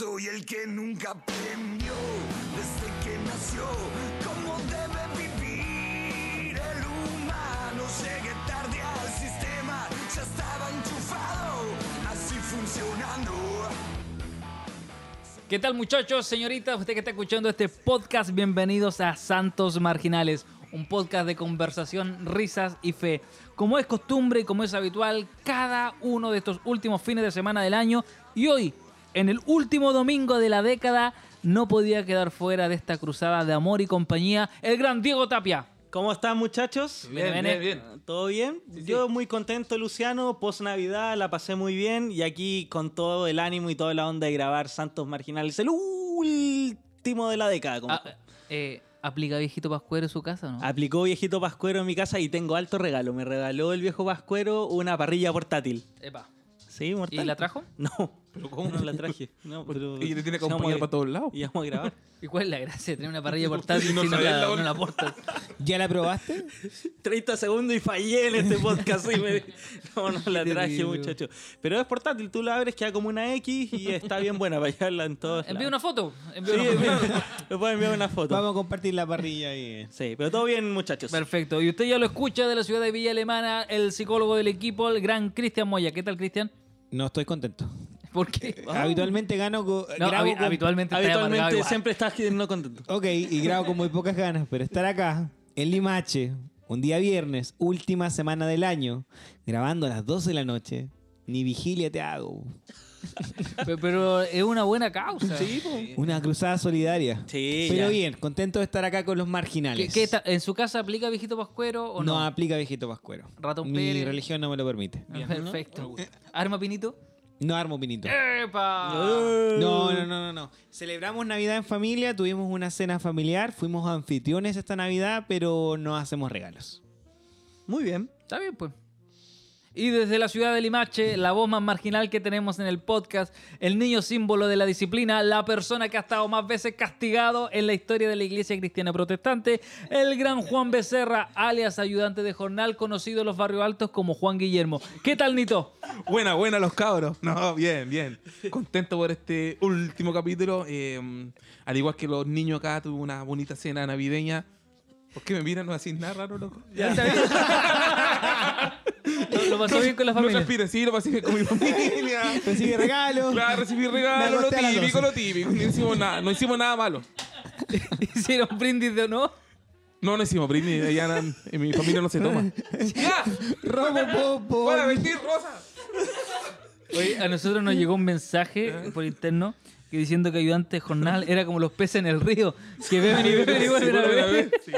Soy el que nunca aprendió desde que nació cómo debe vivir el humano. Llegué tarde al sistema, ya estaba enchufado, así funcionando. ¿Qué tal muchachos, señoritas? Usted que está escuchando este podcast, bienvenidos a Santos Marginales, un podcast de conversación, risas y fe. Como es costumbre y como es habitual, cada uno de estos últimos fines de semana del año y hoy, en el último domingo de la década, no podía quedar fuera de esta cruzada de amor y compañía el gran Diego Tapia. ¿Cómo están muchachos? Bien, bien, bien. ¿Todo bien? Yo muy contento, Luciano. Post Navidad la pasé muy bien y aquí con todo el ánimo y toda la onda de grabar Santos Marginales, el último de la década. como- Ah, eh, ¿Aplica viejito pascuero en su casa o no? Aplicó viejito Pascuero en mi casa y tengo alto regalo. Me regaló el viejo Pascuero una parrilla portátil. Epa. ¿Sí, mortal? ¿Y la trajo? No. ¿Pero cómo? No la traje. No, pero Y le tiene que acompañar para todos lados. Íbamos a grabar. ¿Y cuál es la gracia de tener una parrilla portátil si no la, la- no la portas? ¿Ya la probaste? 30 segundos y fallé en este podcast. y me- No, no la traje, muchacho. Pero es portátil, tú la abres, queda como una X y está bien buena para llevarla en todos Envía lados. una foto. Sí, una foto. enviar una foto. Vamos a compartir la parrilla ahí. Sí, pero todo bien, muchachos. Perfecto. Y usted ya lo escucha de la ciudad de Villa Alemana, el psicólogo del equipo, el gran Cristian Moya. ¿Qué tal, Cristian? No estoy contento. ¿Por qué? Habitualmente gano con... No, grabo habi- con- habitualmente, Habitualmente siempre estás no contento. Ok, y grabo con muy pocas ganas, pero estar acá, en Limache, un día viernes, última semana del año, grabando a las 12 de la noche, ni vigilia te hago. Pe- Pero es una buena causa. Sí, Una cruzada solidaria. Sí, Pero ya. bien, contento de estar acá con los ¿Qué, marginales. qué está- ¿En su casa aplica viejito pascuero o no? no aplica viejito pascuero. Ratón Mi Pérez. religión no me lo permite. Perfecto. ¿Arma Pinito? No armo pinito. ¡Epa! No, no, no, no, no. Celebramos Navidad en familia, tuvimos una cena familiar, fuimos anfitriones esta Navidad, pero no hacemos regalos. Muy bien. Está bien, pues. Y desde la ciudad de Limache, la voz más marginal que tenemos en el podcast, el niño símbolo de la disciplina, la persona que ha estado más veces castigado en la historia de la iglesia cristiana protestante, el gran Juan Becerra, alias ayudante de jornal, conocido en los barrios altos como Juan Guillermo. ¿Qué tal, Nito? Buena, buena los cabros. No, bien, bien. Contento por este último capítulo. Eh, al igual que los niños acá, tuve una bonita cena navideña. ¿Por qué me miran? No así nada raro, loco. ¿Ya está bien? ¿Lo, lo pasó bien con la No familia? transpire, sí, lo pasé bien con mi familia. Recibe regalo. Claro, recibí Me regalo, lo típico, 12. lo típico. No hicimos nada, no hicimos nada malo. ¿Hicieron brindis de honor? No, no hicimos brindis, allá en, en mi familia no se toma. ¡Ya! Robo popo. ¡Para vestir rosa! Oye, a nosotros nos llegó un mensaje por interno que diciendo que ayudante de jornal era como los peces en el río, que beben y beben y vuelven a beber. Sí.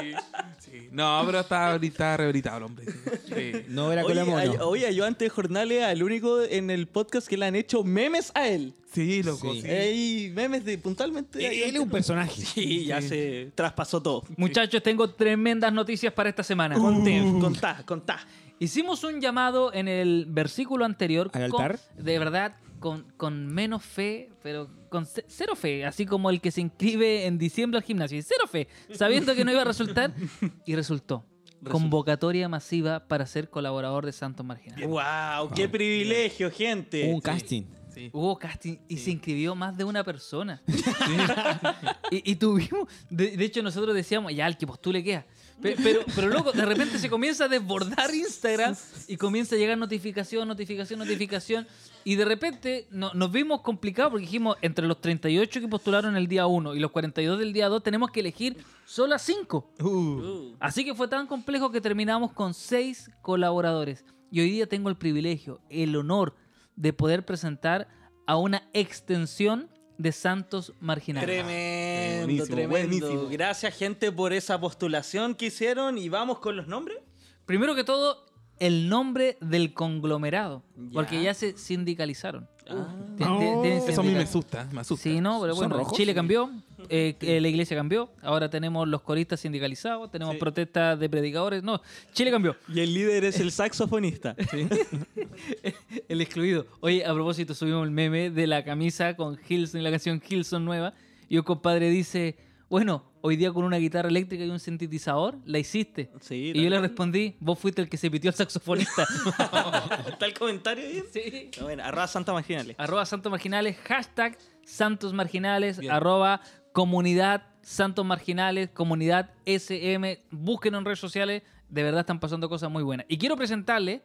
No, pero está, está rehabilitado el hombre. Sí. No era con la mono. oye, yo antes de jornales, el único en el podcast que le han hecho memes a él. Sí, loco, Sí. sí. Ey, memes de puntualmente. Él es un personaje. Sí, ya se traspasó todo. Muchachos, tengo tremendas noticias para esta semana. Conté, contá, contá. Hicimos un llamado en el versículo anterior. ¿Al con- altar? de verdad, con, con menos fe, pero con ce- cero fe. Así como el que se inscribe en diciembre al gimnasio. y Cero fe, sabiendo que no iba a resultar. Y resultó. Convocatoria masiva para ser colaborador de Santos Marginal. ¡Wow! ¡Qué privilegio, gente! Un casting. Sí. Hubo casting y se inscribió más de una persona. y, y tuvimos, de, de hecho nosotros decíamos, ya, el que postule queda. Pe- Pero, pero loco, de repente se comienza a desbordar Instagram y comienza a llegar notificación, notificación, notificación. Y de repente no- nos vimos complicados porque dijimos, entre los 38 que postularon el día 1 y los 42 del día 2, tenemos que elegir solo a 5. Uh, Así que fue tan complejo que terminamos con seis colaboradores. Y hoy día tengo el privilegio, el honor de poder presentar a una extensión de Santos Marginal. Tremendo, Buenísimo, tremendo. buenísimo. Gracias, gente, por esa postulación que hicieron. Y vamos con los nombres. Primero que todo, el nombre del conglomerado, Ya. porque ya se sindicalizaron. Ah. Tienen Eso a mí me asusta, me asusta. Sí, no, pero ¿Son bueno, rojos? Chile cambió, eh, eh, la iglesia cambió, ahora tenemos los coristas sindicalizados, tenemos Sí. protestas de predicadores, no, Chile cambió. Y el líder es el saxofonista. El excluido. Oye, a propósito, subimos el meme de la camisa con Hilson, la canción Hilson nueva. Y un compadre dice: bueno, hoy día con una guitarra eléctrica y un sintetizador, la hiciste. Sí, y yo le respondí, vos fuiste el que se pitió al saxofonista. ¿Está el comentario ahí? sí. Bueno, arroba Santa Marginales. arroba Santos Marginales, hashtag Santos Marginales, Bien. arroba comunidad Santos Marginales, comunidad SM, búsquenos en redes sociales, de verdad están pasando cosas muy buenas. Y quiero presentarle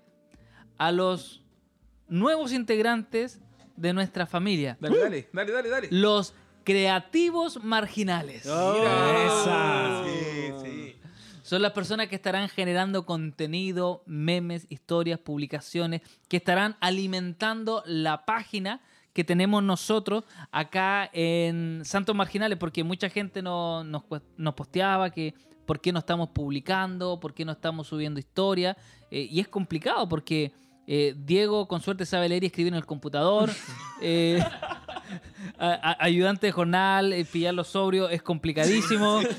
a los nuevos integrantes de nuestra familia, Dale, dale, dale, dale, dale. los creativos marginales. Esa. Sí, sí. Son las personas que estarán generando contenido, memes, historias, publicaciones, que estarán alimentando la página que tenemos nosotros acá en Santos Marginales, porque mucha gente no- nos, nos posteaba que por qué no estamos publicando, por qué no estamos subiendo historias, eh, y es complicado porque eh, Diego con suerte sabe leer y escribir en el computador, eh, a- ayudante de jornal, eh, pillarlo sobrio es complicadísimo.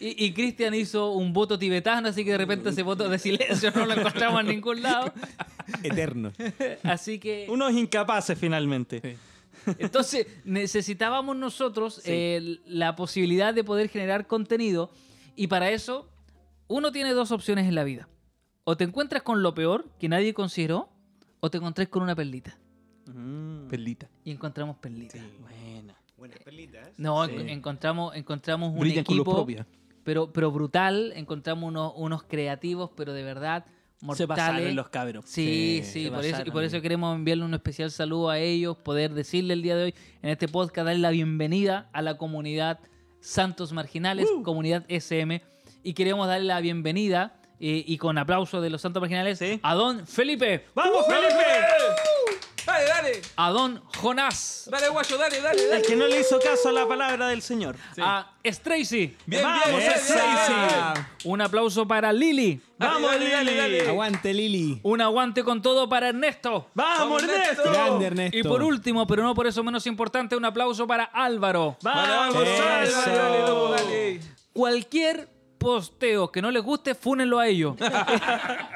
Y, y Cristian hizo un voto tibetano, así que de repente ese voto de silencio no lo encontramos en ningún lado. Eterno. Así que. Unos incapaces finalmente. Sí. Entonces, necesitábamos nosotros eh, la posibilidad de poder generar contenido. Y para eso, uno tiene dos opciones en la vida. O te encuentras con lo peor que nadie consideró, o te encontrás con una perlita. Mm, Perlita. Y encontramos perlitas. buena. Buenas perlitas. No, Sí. en- encontramos, encontramos un Brillan con luz equipo, pero, pero brutal. Encontramos unos, unos creativos, pero de verdad Se mortales. pasaron los cabros. Sí, sí, se por eso, y por eso queremos enviarle un especial saludo a ellos, poder decirle el día de hoy en este podcast, darle la bienvenida a la comunidad Santos Marginales, comunidad SM, y queremos darle la bienvenida eh, y con aplauso de los Santos Marginales Sí. a don Felipe, ¡Vamos, Felipe! Dale, a don Jonás, Dale, guayo, dale, dale, El dale. que no le hizo caso a la palabra del Señor. Sí. a Stracy. Bien, Vamos, bien, bien, esa. bien, bien. Un aplauso para Lili. Dale, ¡Vamos, dale, dale, Lili! dale. Aguante, Lili. Un aguante con todo para Ernesto. ¡Vamos, Vamos, Ernesto! Grande, Ernesto. Y por último, pero no por eso menos importante, un aplauso para Álvaro. Vale, ¡Vamos, dale. Cualquier posteo que no les guste, fúnenlo a ellos.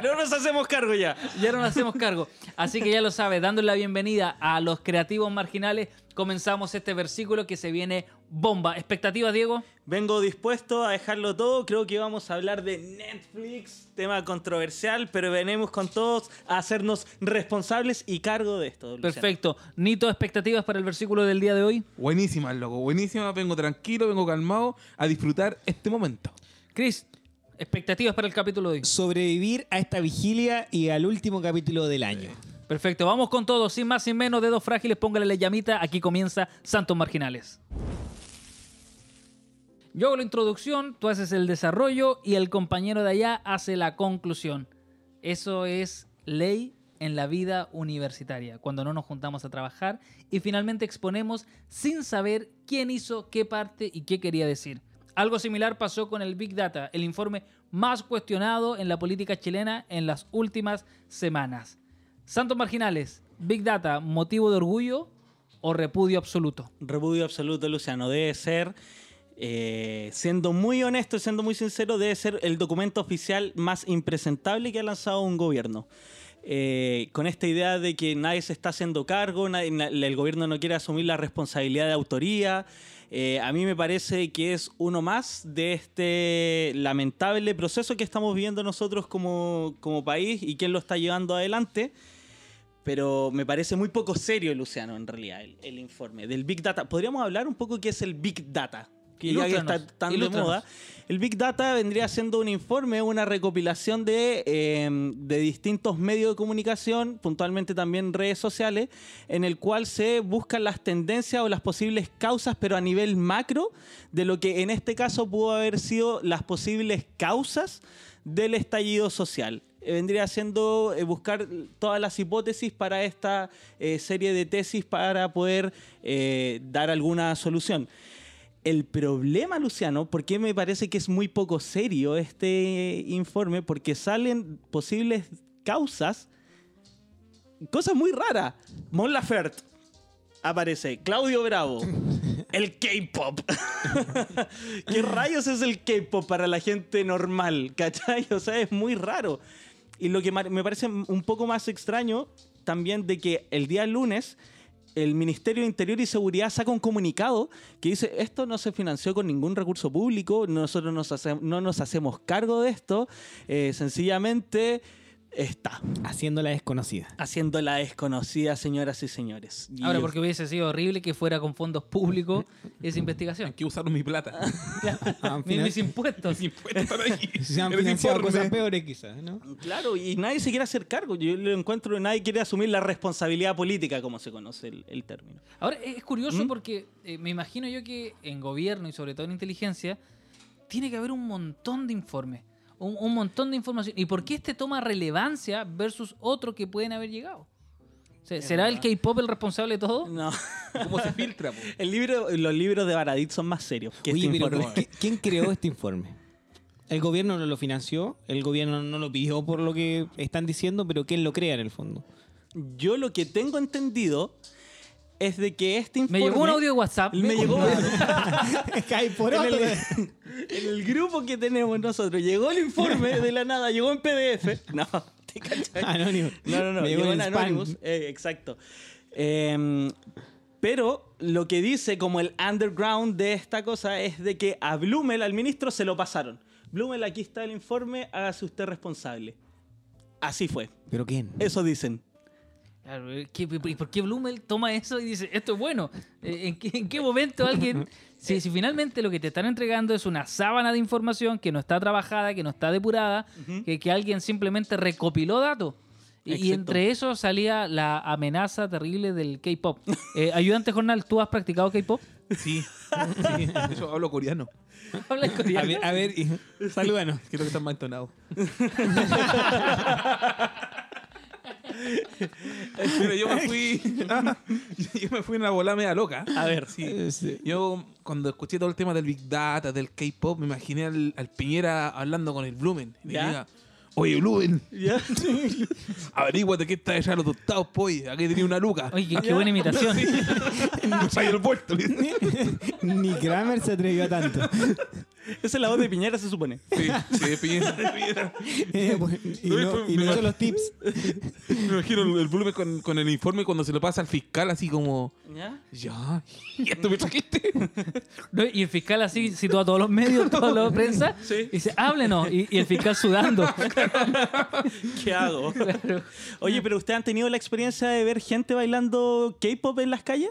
No nos hacemos cargo ya. ya no nos hacemos cargo. Así que ya lo sabes, dándole la bienvenida a los creativos marginales, comenzamos este versículo que se viene bomba. ¿Expectativas, Diego? Vengo dispuesto a dejarlo todo. Creo que vamos a hablar de Netflix, tema controversial, pero venimos con todos a hacernos responsables y cargo de esto. Luciano. Perfecto. Nito, ¿expectativas para el versículo del día de hoy? Buenísima, loco, buenísima. Vengo tranquilo, vengo calmado a disfrutar este momento. Chris, ¿expectativas para el capítulo de hoy? Sobrevivir a esta vigilia y al último capítulo del año. Perfecto, vamos con todo, sin más sin menos, dedos frágiles, póngale la llamita, aquí comienza Santos Marginales. Yo hago la introducción, tú haces el desarrollo y el compañero de allá hace la conclusión. Eso es ley en la vida universitaria, cuando no nos juntamos a trabajar y finalmente exponemos sin saber quién hizo qué parte y qué quería decir. Algo similar pasó con el Big Data, el informe más cuestionado en la política chilena en las últimas semanas. Santos Marginales, Big Data, motivo de orgullo o repudio absoluto. Repudio absoluto, Luciano. Debe ser, eh, siendo muy honesto siendo muy sincero, debe ser el documento oficial más impresentable que ha lanzado un gobierno. Eh, con esta idea de que nadie se está haciendo cargo, nadie- na- el gobierno no quiere asumir la responsabilidad de autoría. Eh, a mí me parece que es uno más de este lamentable proceso que estamos viviendo nosotros como, como país y quién lo está llevando adelante. Pero me parece muy poco serio, Luciano, en realidad, el, el informe del Big Data. Podríamos hablar un poco qué es el Big Data, que ya que está tan de moda. El Big Data vendría siendo un informe, una recopilación de, eh, de distintos medios de comunicación, puntualmente también redes sociales, en el cual se buscan las tendencias o las posibles causas, pero a nivel macro, de lo que en este caso pudo haber sido las posibles causas del estallido social. Eh, Vendría siendo eh, buscar todas las hipótesis para esta eh, serie de tesis para poder dar alguna solución. El problema, Luciano, porque me parece que es muy poco serio este informe, porque salen posibles causas, cosas muy raras. Mon Laferte aparece, Claudio Bravo, el K-pop. ¿Qué rayos es el K-pop para la gente normal? ¿Cachai? O sea, es muy raro. Y lo que me parece un poco más extraño también de que el día lunes el Ministerio de Interior y Seguridad saca un comunicado que dice, esto no se financió con ningún recurso público, nosotros no nos hacemos cargo de esto, eh, sencillamente está Haciendo la desconocida. haciendo la desconocida, señoras y señores. Y Ahora, porque hubiese sido horrible que fuera con fondos públicos esa Hay investigación. que usar mi plata. Ah, Mis, impuestos. Mis impuestos ahí. Se han financiado cosas peores quizás, ¿no? Claro, y nadie se quiere hacer cargo. Yo lo encuentro, nadie quiere asumir la responsabilidad política, como se conoce el, el término. Ahora, es curioso ¿Mm? porque eh, me imagino yo que en gobierno y sobre todo en inteligencia tiene que haber un montón de informes, un, un montón de información. ¿Y por qué este toma relevancia versus otro que pueden haber llegado? O sea, ¿Será el K-pop el responsable de todo? No. ¿Cómo se filtra? po? El libro, los libros de Baradit son más serios que Oye, este pero informe. ¿qui- ¿quién creó este informe? El gobierno no lo financió, el gobierno no lo pidió por lo que están diciendo, pero ¿quién lo crea en el fondo? Yo lo que tengo entendido es de que este Me informe... llegó un audio de WhatsApp. Me llegó... Cae por en, el, otro. en el grupo que tenemos nosotros. Llegó el informe de la nada, llegó en PDF. No, ¿te cachai? Anónimo. No, no, no, Me llegó en. Anonymous. eh, exacto. Em, pero lo que dice como el underground de esta cosa es de que a Blumel, al ministro, se lo pasaron. Blumel, aquí está el informe, hágase usted responsable. Así fue. ¿Pero quién? Eso dicen. Claro, ¿qué- ¿Y por qué Blumel toma eso y dice, esto es bueno? Eh, ¿En qué, en qué momento alguien... Si, si finalmente lo que te están entregando es una sábana de información que no está trabajada, que no está depurada, que, que alguien simplemente recopiló datos. Y, entre eso salía la amenaza terrible del K-pop. Eh, ayudante jornal, ¿tú has practicado K-pop? Sí. sí. Hecho, hablo coreano. Habla A coreano. ver, a ver, y- salúdanos. Creo que están más entonados. Pero yo me fui. yo me fui en una bola media loca. A ver. Sí. Sí. Yo, cuando escuché todo el tema del Big Data, del K-pop, me imaginé al, al Piñera hablando con el Blumen. Y ¿Ya? diga, Oye, Blumen, ¿Ya? averíguate qué está de los tostados, poy. Aquí tenía una luca. Oye, qué, qué buena imitación. No se haya el vuelto. Ni Kramer se atrevió a tanto. Esa es la voz de Piñera, se supone. Sí, sí, Piñera. Piñera. Eh, pues, y No, y no hizo los tips. Me imagino el, el Blumen con, con el informe cuando se lo pasa al fiscal, así como, ¿Ya? ya, ¿y esto me trajiste? ¿No? Y el fiscal así situó a todos los medios, toda la prensa, Sí. y dice, háblenos. Y, y el fiscal sudando. ¿Qué hago? Oye, pero ¿ustedes han tenido la experiencia de ver gente bailando K-pop en las calles?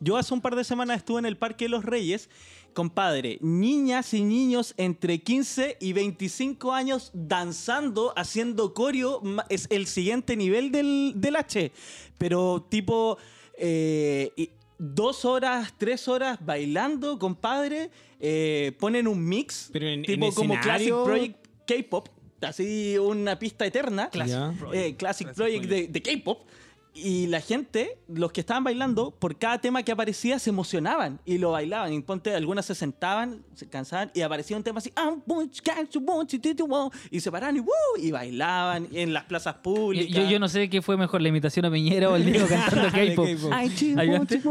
Yo hace un par de semanas estuve en el Parque de los Reyes. Compadre, niñas y niños entre 15 y 25 años danzando, haciendo coreo, es el siguiente nivel del, del H. Pero tipo, eh, dos horas, tres horas bailando, compadre, eh, ponen un mix, Pero en- tipo en como Classic Project K-pop, así una pista eterna. Classic. Project. Eh, Classic, Classic Project de, Project. de K-pop. Y la gente, los que estaban bailando, por cada tema que aparecía se emocionaban y lo bailaban. Y ponte, algunas se sentaban, se cansaban y aparecía un tema así, "Ah, bunch, catch, bunch, tu, tu, wow", y se paraban y, "Woo", y bailaban en las plazas públicas. yo- yo no sé qué fue mejor, la imitación a Piñera o el niño cantando K-pop.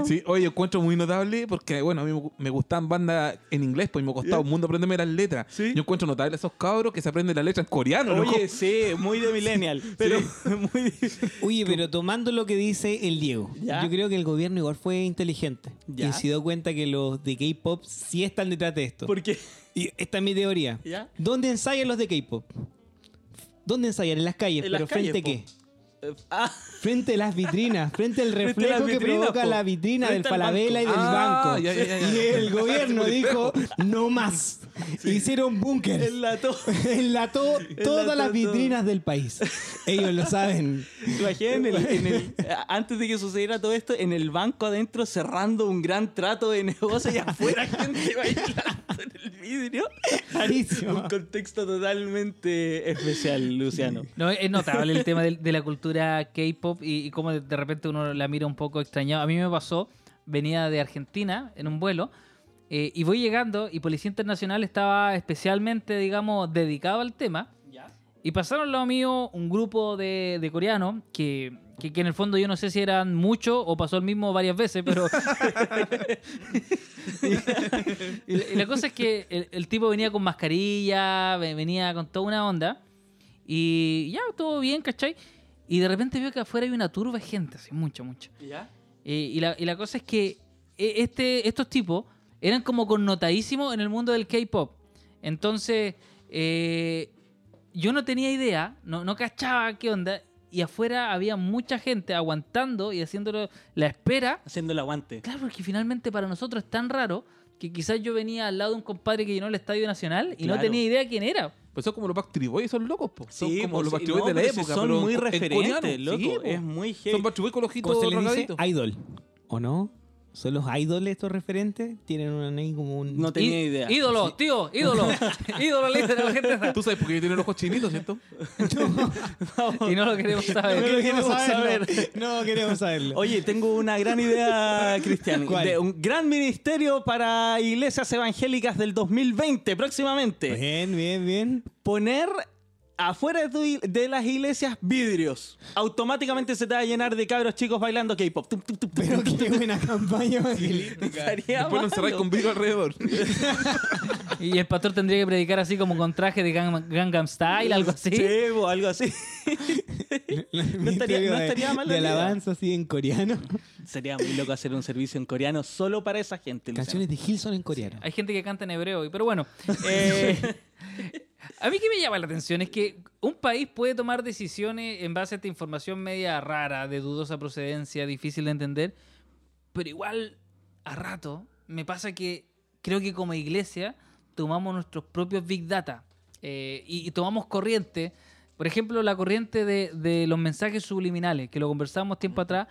Sí, oye, encuentro muy notable porque, bueno, a mí me- me gustaban bandas en inglés, pues y me costaba un mundo aprenderme las letras. Sí. Yo encuentro notable esos cabros que se aprenden las letras en coreano, loco. Oye, sí, muy de millennial. Pero muy de- Oye, pero tomando lo que dice el Diego, Ya. yo creo que el gobierno igual fue inteligente. Ya. Y se dio cuenta que los de K-pop sí están detrás de esto. Porque Y esta es mi teoría. ¿Ya? ¿Dónde ensayan los de K-pop? ¿Dónde ensayan? En las calles. En ¿Pero las calles, frente a po. qué? eh, ah, Frente a las vitrinas, frente al Frente reflejo que vitrinas, provoca po. la vitrina Frente del al Falabella y del banco. banco. Ah, ya, ya, ya, ya. Y el gobierno dijo, no más. Hicieron búnker. enlató. Enlató todas las todo. vitrinas del país. Ellos lo saben. Imagínate en el- en el- antes de que sucediera todo esto, en el banco adentro cerrando un gran trato de negocio y afuera gente bailando en el vidrio. Clarísimo. Un contexto totalmente especial, Luciano. No, es notable el tema de, de la cultura K-pop y, y cómo de, de repente uno la mira un poco extrañado. A mí me pasó, venía de Argentina en un vuelo eh, y voy llegando y Policía Internacional estaba especialmente, digamos, dedicado al tema. Y pasaron al lado mío un grupo de, de coreanos que, que, que en el fondo yo no sé si eran muchos o pasó el mismo varias veces, pero... y, la- y la cosa es que el, el tipo venía con mascarilla, ve- venía con toda una onda y ya, todo bien, ¿cachai? Y de repente veo que afuera hay una turba de gente, así, mucha, mucha. ¿Ya? Eh, y, la, y la cosa es que eh, este, estos tipos eran como connotadísimos en el mundo del K-pop. Entonces, eh, yo no tenía idea, no, no cachaba qué onda. Y afuera había mucha gente aguantando y haciéndolo la espera. Haciendo el aguante. Claro, porque finalmente para nosotros es tan raro que quizás yo venía al lado de un compadre que llenó el Estadio Nacional y no tenía idea quién era. Pues son como los Backstreet Boys, son locos, po. Son Sí, como pues, los Backstreet no, de la época. son pero muy en referentes, coreano. loco. Sí, po. es muy heavy. Son Backstreet Boys con los ¿Cómo ojitos se le dice? Idol. ¿O no? ¿Son los idols estos referentes? Tienen una ahí como un... No tenía I- idea. Ídolo, tío, ídolo. ídolo, le dicen a la gente. Tú sabes por qué tiene los ojos chinitos, ¿cierto? Y no lo queremos No saber. lo queremos saber. No queremos saberlo. Oye, tengo una gran idea, Cristian. ¿Cuál? De un gran ministerio para iglesias evangélicas del 2020, próximamente. Bien, bien, bien. Poner afuera de, tu i- de las iglesias vidrios. Automáticamente se te va a llenar de cabros chicos bailando K-pop. Pero qué buena campaña evangelística. Después lo encerráis malo. con vidrio alrededor. Y el pastor tendría que predicar así como con traje de Gang- Gangnam Style, algo así. Sí, o algo así. No estaría- no de- estaría mal De alabanza así en coreano. Sería muy loco hacer un servicio en coreano solo para esa gente. Luciano. Canciones de Hilson en coreano. Hay gente que canta en hebreo, pero bueno. eh, a mí que me llama la atención es que un país puede tomar decisiones en base a esta información media rara, de dudosa procedencia, difícil de entender, pero igual a rato me pasa que creo que como iglesia tomamos nuestros propios big data eh, y, y tomamos corriente. Por ejemplo, la corriente de, de los mensajes subliminales, que lo conversamos tiempo atrás,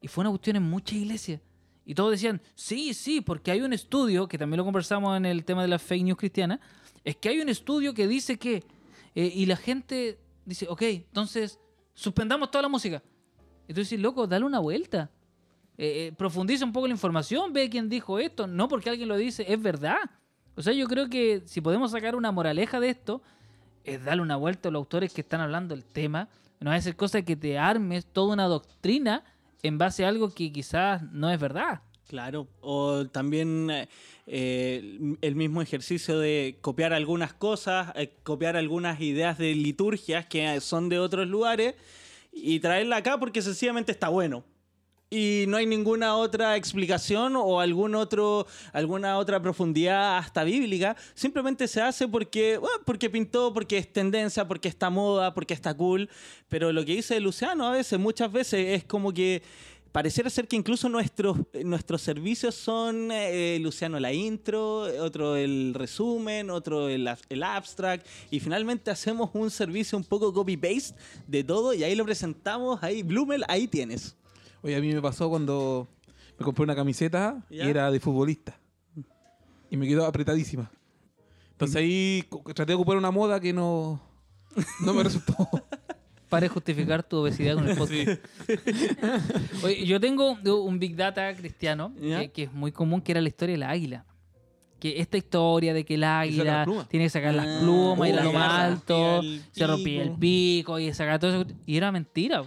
y fue una cuestión en muchas iglesias. Y todos decían, sí, sí, porque hay un estudio, que también lo conversamos en el tema de las fake news cristianas, es que hay un estudio que dice que, eh, y la gente dice, ok, entonces suspendamos toda la música. Entonces, loco, dale una vuelta. Eh, eh, profundiza un poco la información, ve quién dijo esto, no porque alguien lo dice, es verdad. O sea, yo creo que si podemos sacar una moraleja de esto, es darle una vuelta a los autores que están hablando del tema. No es hacer cosa que te armes toda una doctrina en base a algo que quizás no es verdad. Claro, o también eh, el mismo ejercicio de copiar algunas cosas, eh, copiar algunas ideas de liturgias que son de otros lugares y traerla acá porque sencillamente está bueno. Y no hay ninguna otra explicación o algún otro, alguna otra profundidad hasta bíblica. Simplemente se hace porque, bueno, porque pintó, porque es tendencia, porque está moda, porque está cool. Pero lo que dice Luciano a veces, muchas veces, es como que pareciera ser que incluso nuestros, nuestros servicios son eh, Luciano la intro, otro el resumen, otro el, el abstract y finalmente hacemos un servicio un poco copy-paste de todo y ahí lo presentamos, ahí Blumel, ahí tienes. Oye, a mí me pasó cuando me compré una camiseta ¿Ya? y era de futbolista. Y me quedó apretadísima. Entonces ahí traté de ocupar una moda que no, no me resultó. Para justificar tu obesidad con el podcast. Oye, yo tengo un Big Data cristiano que, que es muy común, que era la historia del águila. Que esta historia de que el águila las tiene que sacar las Ah, plumas, ir a oh, se alto, rompía el se rompía el pico. pico y sacar todo eso. Y era mentira.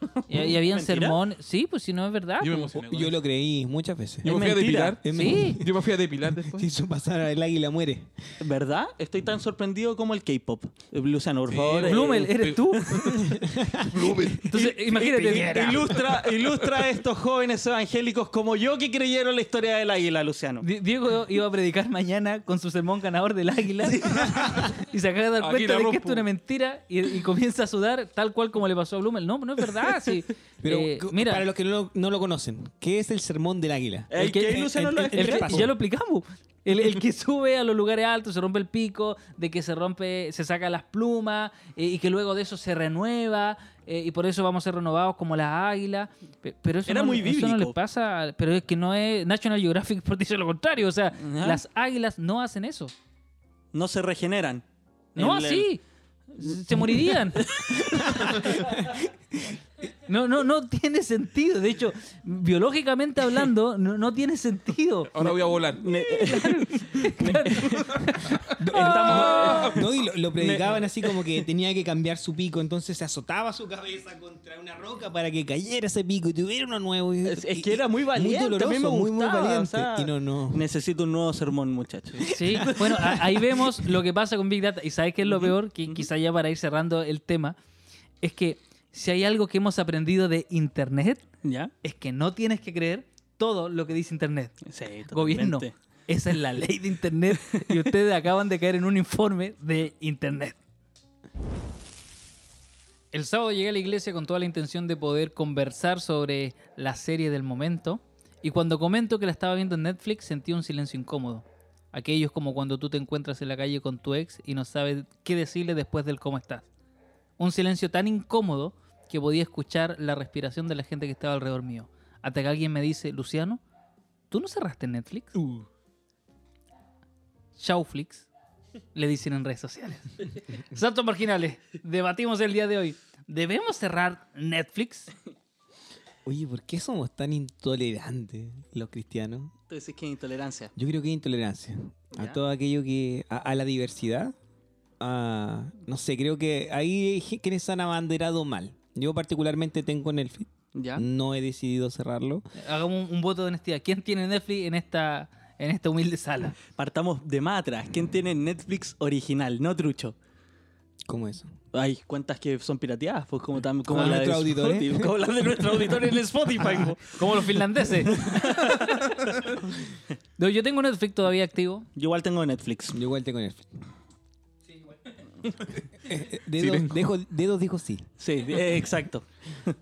Y, y habían ¿Mentira? sermones. Sí, pues si no es verdad. Yo me pues. emocioné. con Yo eso. lo creí muchas veces. Yo me fui a mentira. depilar. Es Sí. Yo me fui a depilar después. Si hizo pasar el águila muere. ¿Verdad? Estoy tan sorprendido como el K-pop. Eh, Luciano, por favor. eh, Blumel, ¿eres tú? Entonces, imagínate. Ilustra, ilustra a estos jóvenes evangélicos como yo que creyeron la historia del águila, Luciano. Di- Diego iba a predicar mañana con su sermón ganador del águila y se acaba de dar Aquí cuenta la de que rompo. esto es una mentira y, y comienza a sudar tal cual como le pasó a Blumel. No, no es verdad. Sí. Pero Eh, cu- mira, para los que no lo, no lo conocen, ¿qué es el sermón del águila? El que ahí Luciano lo el- el- el que- explica. ya lo explicamos. El, el que sube a los lugares altos, se rompe el pico, de que se rompe, se saca las plumas eh, y que luego de eso se renueva eh, y por eso vamos a ser renovados como las águilas. Pe- Pero eso, Era no, muy eso no bíblico. les pasa, pero es que no es National Geographic por dice lo contrario. O sea, Ajá. las águilas no hacen eso. No se regeneran. No, El- así. Se morirían. No, no, no tiene sentido. De hecho, biológicamente hablando, no, no tiene sentido. Ahora voy a volar. No, y lo, lo predicaban así como que tenía que cambiar su pico, entonces se azotaba su cabeza contra una roca para que cayera ese pico y tuviera uno nuevo. Y- Es, es y- que era muy valiente. Muy doloroso, a mí me muy, muy gustaba, valiente. o sea, y no, no. Necesito un nuevo sermón, muchachos. Sí, bueno, a- ahí vemos lo que pasa con Big Data. Y sabes qué es lo peor, que quizá ya para ir cerrando el tema, es que si hay algo que hemos aprendido de Internet, ¿Ya? es que no tienes que creer todo lo que dice Internet. Sí, Gobierno, esa es la ley de Internet y ustedes acaban de caer en un informe de Internet. El sábado llegué a la iglesia con toda la intención de poder conversar sobre la serie del momento y cuando comento que la estaba viendo en Netflix sentí un silencio incómodo. Aquello es como cuando tú te encuentras en la calle con tu ex y no sabes qué decirle después del cómo estás. Un silencio tan incómodo que podía escuchar la respiración de la gente que estaba alrededor mío. Hasta que alguien me dice, Luciano, ¿tú no cerraste Netflix? Showflix, le dicen en redes sociales. Saltos marginales, debatimos el día de hoy. ¿Debemos cerrar Netflix? Oye, ¿por qué somos tan intolerantes los cristianos? Tú decís que hay intolerancia. Yo creo que hay intolerancia a todo aquello que. a, a la diversidad. a- no sé, creo que ahí hay quienes han abanderado mal. Yo, particularmente, tengo Netflix. ¿Ya? No he decidido cerrarlo. Hagamos un, un voto de honestidad. ¿Quién tiene Netflix en esta, en esta humilde sala? Partamos de más atrás. ¿Quién tiene Netflix original, no trucho? ¿Cómo eso? Hay cuentas que son pirateadas, pues como, tam- como la de. Spotify, como la de nuestro auditor en Spotify. po. Como los finlandeses. No, yo tengo Netflix todavía activo. Yo igual tengo Netflix. Yo igual tengo Netflix. Eh, Sí, dejo- dedos dijo sí. Sí, eh, exacto.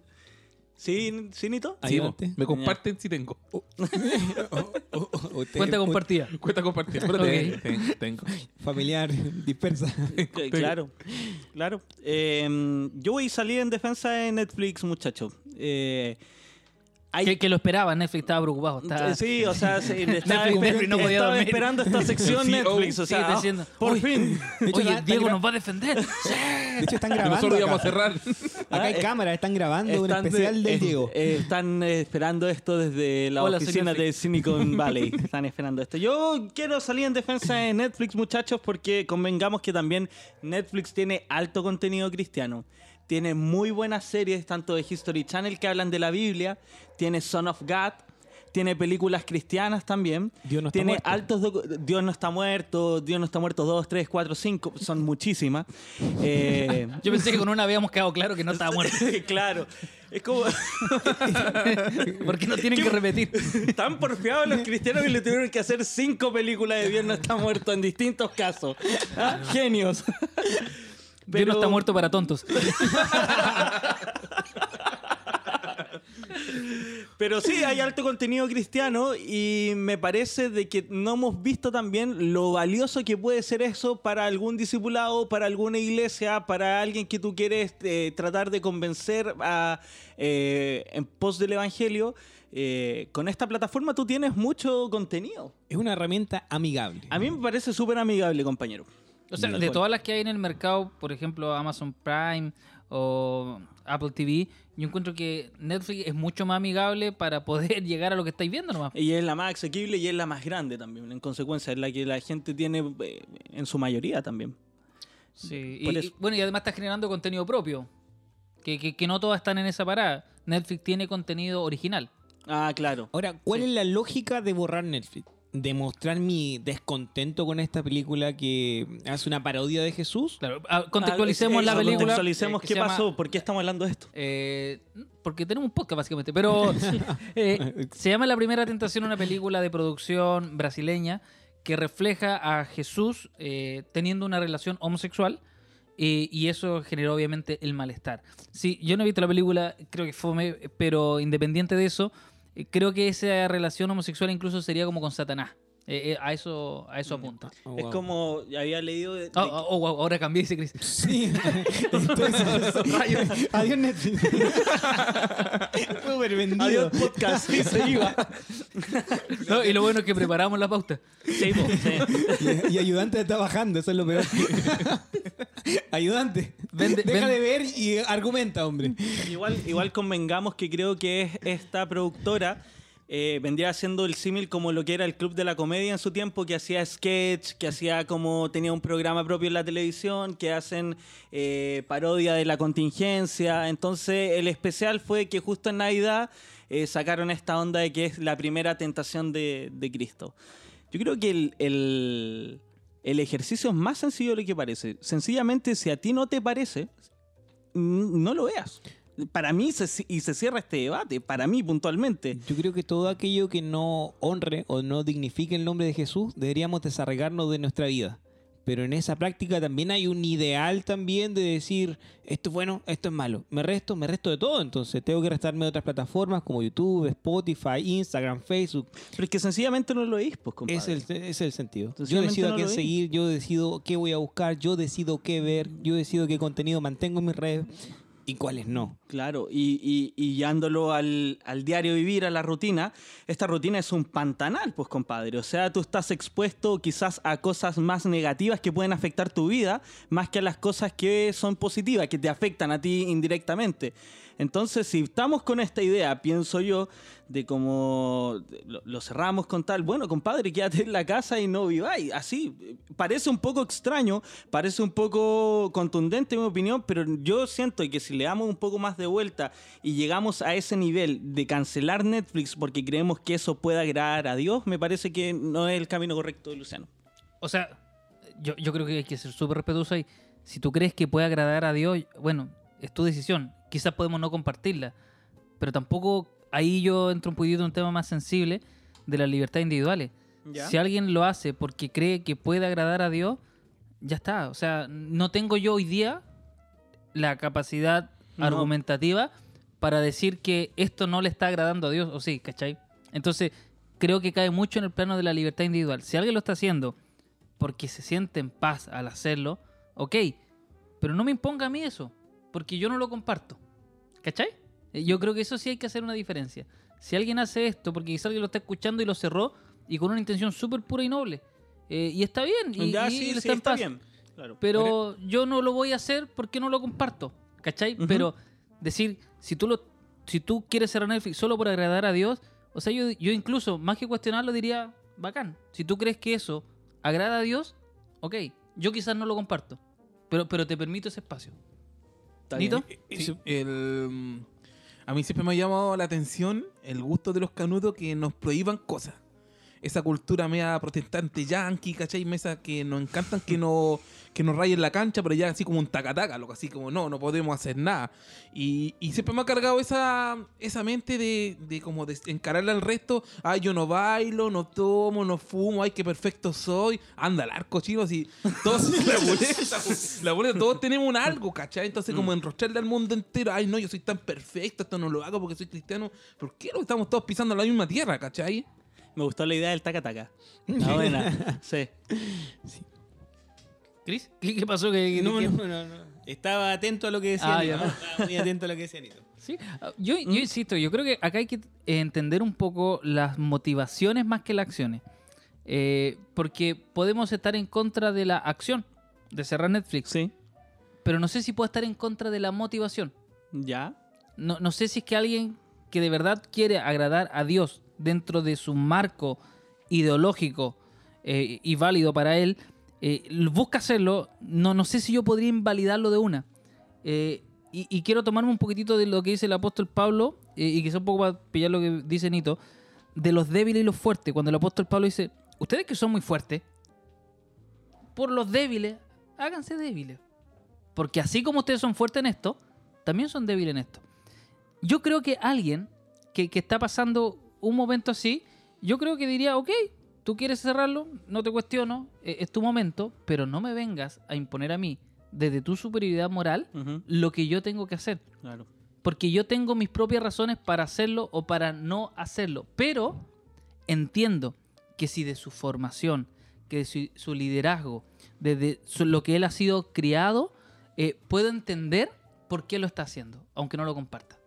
¿Sí, ¿Sí, Nito? Sí, me comparten si tengo. Usted- Cuenta compartida. Cuenta compartir. Pero Ok. tengo. Familiar, dispersa. Eh, Claro, claro. Eh, yo voy a salir en defensa de Netflix, muchacho. Eh, hay- Que, que lo esperaba, Netflix estaba preocupado. Estaba, Sí, o sea, sí, estaba, Netflix esper- no podía estaba esperando esta sección Sí, Netflix. O sea, diciendo, por "Uy, fin. De hecho, Oye, Diego nos va a defender. De hecho, están grabando. nosotros íbamos a acá. cerrar. Acá hay Ah, eh, cámaras, están grabando un Están de- especial del eh, Diego. eh, están eh, esperando esto desde la Hola, oficina de Silicon Valley. Están esperando esto. Yo quiero salir en defensa de Netflix, muchachos, porque convengamos que también Netflix tiene alto contenido cristiano. Tiene muy buenas series, tanto de History Channel que hablan de la Biblia. Tiene Son of God. Tiene películas cristianas también. Dios no está tiene muerto. altos Dios no está muerto, Dios no está muerto 2, 3, 4, 5. Son muchísimas. Eh, Yo pensé que con una habíamos quedado claro que no estaba muerto. claro. Es como. Porque no tienen que repetir. Tan porfiados los cristianos que le tuvieron que hacer cinco películas de Dios no está muerto en distintos casos. ¿Ah? Genios. Dios no está muerto para tontos. Pero sí, hay alto contenido cristiano y me parece de que no hemos visto también lo valioso que puede ser eso para algún discipulado, para alguna iglesia, para alguien que tú quieres eh, tratar de convencer a, eh, en pos del evangelio. Eh, con esta plataforma tú tienes mucho contenido. Es una herramienta amigable. A mí me parece súper amigable, compañero. O sea, de cual. todas las que hay en el mercado, por ejemplo, Amazon Prime o Apple TV, yo encuentro que Netflix es mucho más amigable para poder llegar a lo que estáis viendo nomás. Y es la más asequible y es la más grande también, en consecuencia, es la que la gente tiene eh, en su mayoría también. Sí, y, bueno, y además está generando contenido propio. Que, que, que no todas están en esa parada. Netflix tiene contenido original. Ah, claro. Ahora, ¿cuál es la lógica de borrar Netflix? ¿Demostrar mi descontento con esta película que hace una parodia de Jesús? Claro, ah, contextualicemos Ah, la eso, película. Contextualicemos eh, qué llama, pasó, por qué estamos hablando de esto. eh, porque tenemos un podcast básicamente, pero eh, se llama La Primera Tentación, una película de producción brasileña que refleja a Jesús eh, teniendo una relación homosexual y eso generó obviamente el malestar. Sí, yo no he visto la película, creo que fue, pero independiente de eso, creo que esa relación homosexual incluso sería como con Satanás. Eh, eh, a eso a eso apunta. Oh, Es como, había leído... de- de- Oh, wow, ahora cambié, dice Chris. Sí. Entonces, adiós Netflix. Súper vendido. Adiós podcast, y se iba. No, y lo bueno es que preparamos la pauta. Sí, po, sí. Y, y ayudante está bajando, eso es lo peor. ayudante. Vende- Deja de ver y argumenta, hombre. Igual, igual convengamos que creo que es esta productora eh, vendría siendo el símil como lo que era el Club de la Comedia en su tiempo, que hacía sketch, que hacía como tenía un programa propio en la televisión, que hacen eh, parodia de la contingencia. Entonces el especial fue que justo en Navidad eh, sacaron esta onda de que es la primera tentación de, Cristo. Yo creo que el, el- el ejercicio es más sencillo de lo que parece. Sencillamente, si a ti no te parece, no lo veas. Para mí, se- y se cierra este debate, para mí puntualmente. Yo creo que todo aquello que no honre o no dignifique el nombre de Jesús, deberíamos desarraigarnos de nuestra vida. Pero en esa práctica también hay un ideal también de decir, esto es bueno, esto es malo. Me resto, me resto de todo. Entonces tengo que restarme de otras plataformas como YouTube, Spotify, Instagram, Facebook. Pero es que sencillamente no lo es, pues, compadre. Es el, ese es el sentido. Yo decido no a quién seguir, yo decido qué voy a buscar, yo decido qué ver, yo decido qué contenido mantengo en mis redes y cuáles no. Claro, y, y, y llevándolo al, al diario vivir, a la rutina, esta rutina es un pantanal, pues compadre. O sea, tú estás expuesto quizás a cosas más negativas que pueden afectar tu vida, más que a las cosas que son positivas, que te afectan a ti indirectamente. Entonces, si estamos con esta idea, pienso yo, de cómo lo, cerramos con tal, bueno, compadre, quédate en la casa y no viváis. Así, parece un poco extraño, parece un poco contundente en mi opinión, pero yo siento que si le damos un poco más de vuelta y llegamos a ese nivel de cancelar Netflix porque creemos que eso puede agradar a Dios, me parece que no es el camino correcto, Luciano. O sea, yo, yo creo que hay que ser súper respetuoso ahí. Si tú crees que puede agradar a Dios, bueno, es tu decisión. Quizás podemos no compartirla. Pero tampoco ahí yo entro un poquito en un tema más sensible de las libertades individuales. ¿Ya? Si alguien lo hace porque cree que puede agradar a Dios, ya está. O sea, no tengo yo hoy día la capacidad No. argumentativa para decir que esto no le está agradando a Dios, o sí, ¿cachai? Entonces, creo que cae mucho en el plano de la libertad individual. Si alguien lo está haciendo porque se siente en paz al hacerlo, ok, pero no me imponga a mí eso, porque yo no lo comparto. ¿Cachai? Eh, Yo creo que eso sí hay que hacer una diferencia. Si alguien hace esto porque quizá alguien lo está escuchando y lo cerró y con una intención súper pura y noble, eh, y está bien, y, ya, y sí, él sí, está en está paz. bien. Claro. Pero yo no lo voy a hacer porque no lo comparto. ¿Cachai? Pero decir, si tú lo, si tú quieres cerrar Netflix solo por agradar a Dios, o sea, yo, yo incluso, más que cuestionarlo, diría, bacán. Si tú crees que eso agrada a Dios, ok. Yo quizás no lo comparto. Pero, pero te permito ese espacio. ¿Nito? bien. Sí, el, mm, a mí siempre me ha llamado la atención el gusto de los canudos que nos prohíban cosas. Esa cultura media protestante yankee, ¿cachai? Mesa que nos encantan que, no, que nos rayen la cancha, pero ya así como un tacataca, loco, así como no, no podemos hacer nada. Y, y siempre me ha cargado esa, esa mente de, de como de encararle al resto, ay, yo no bailo, no tomo, no fumo, ay, qué perfecto soy, anda al arco chino, así, todos la boleta, la boleta, todos tenemos un algo, ¿cachai? Entonces como enrostrarle al mundo entero, ay, no, yo soy tan perfecto, esto no lo hago porque soy cristiano, ¿por qué no estamos todos pisando la misma tierra, ¿cachai? Me gustó la idea del taca-taca. Está buena. Sí. ¿Cris? ¿Qué, qué pasó? ¿Qué, No, qué- no, no, no. Estaba atento a lo que decía Ah, Nito. ya. Estaba muy atento a lo que decía Nito. Sí, ah, yo, yo insisto, yo creo que acá hay que entender un poco las motivaciones más que las acciones. Eh, porque podemos estar en contra de la acción de cerrar Netflix, Sí. pero no sé si puedo estar en contra de la motivación. Ya. No, no sé si es que alguien que de verdad quiere agradar a Dios dentro de su marco ideológico eh, y válido para él, eh, busca hacerlo, no, no sé si yo podría invalidarlo de una. Eh, y, quiero tomarme un poquitito de lo que dice el apóstol Pablo, y quizá un poco para pillar lo que dice Nito, de los débiles y los fuertes. Cuando el apóstol Pablo dice, ustedes que son muy fuertes, por los débiles, háganse débiles. Porque así como ustedes son fuertes en esto, también son débiles en esto. Yo creo que alguien que está pasando un momento así, yo creo que diría, ok, tú quieres cerrarlo, no te cuestiono, eh, es tu momento, pero no me vengas a imponer a mí, desde tu superioridad moral, lo que yo tengo que hacer. Claro. Porque yo tengo mis propias razones para hacerlo o para no hacerlo. Pero entiendo que si de su formación, que de su, su liderazgo, desde su- lo que él ha sido criado, eh, puedo entender por qué lo está haciendo, aunque no lo comparta.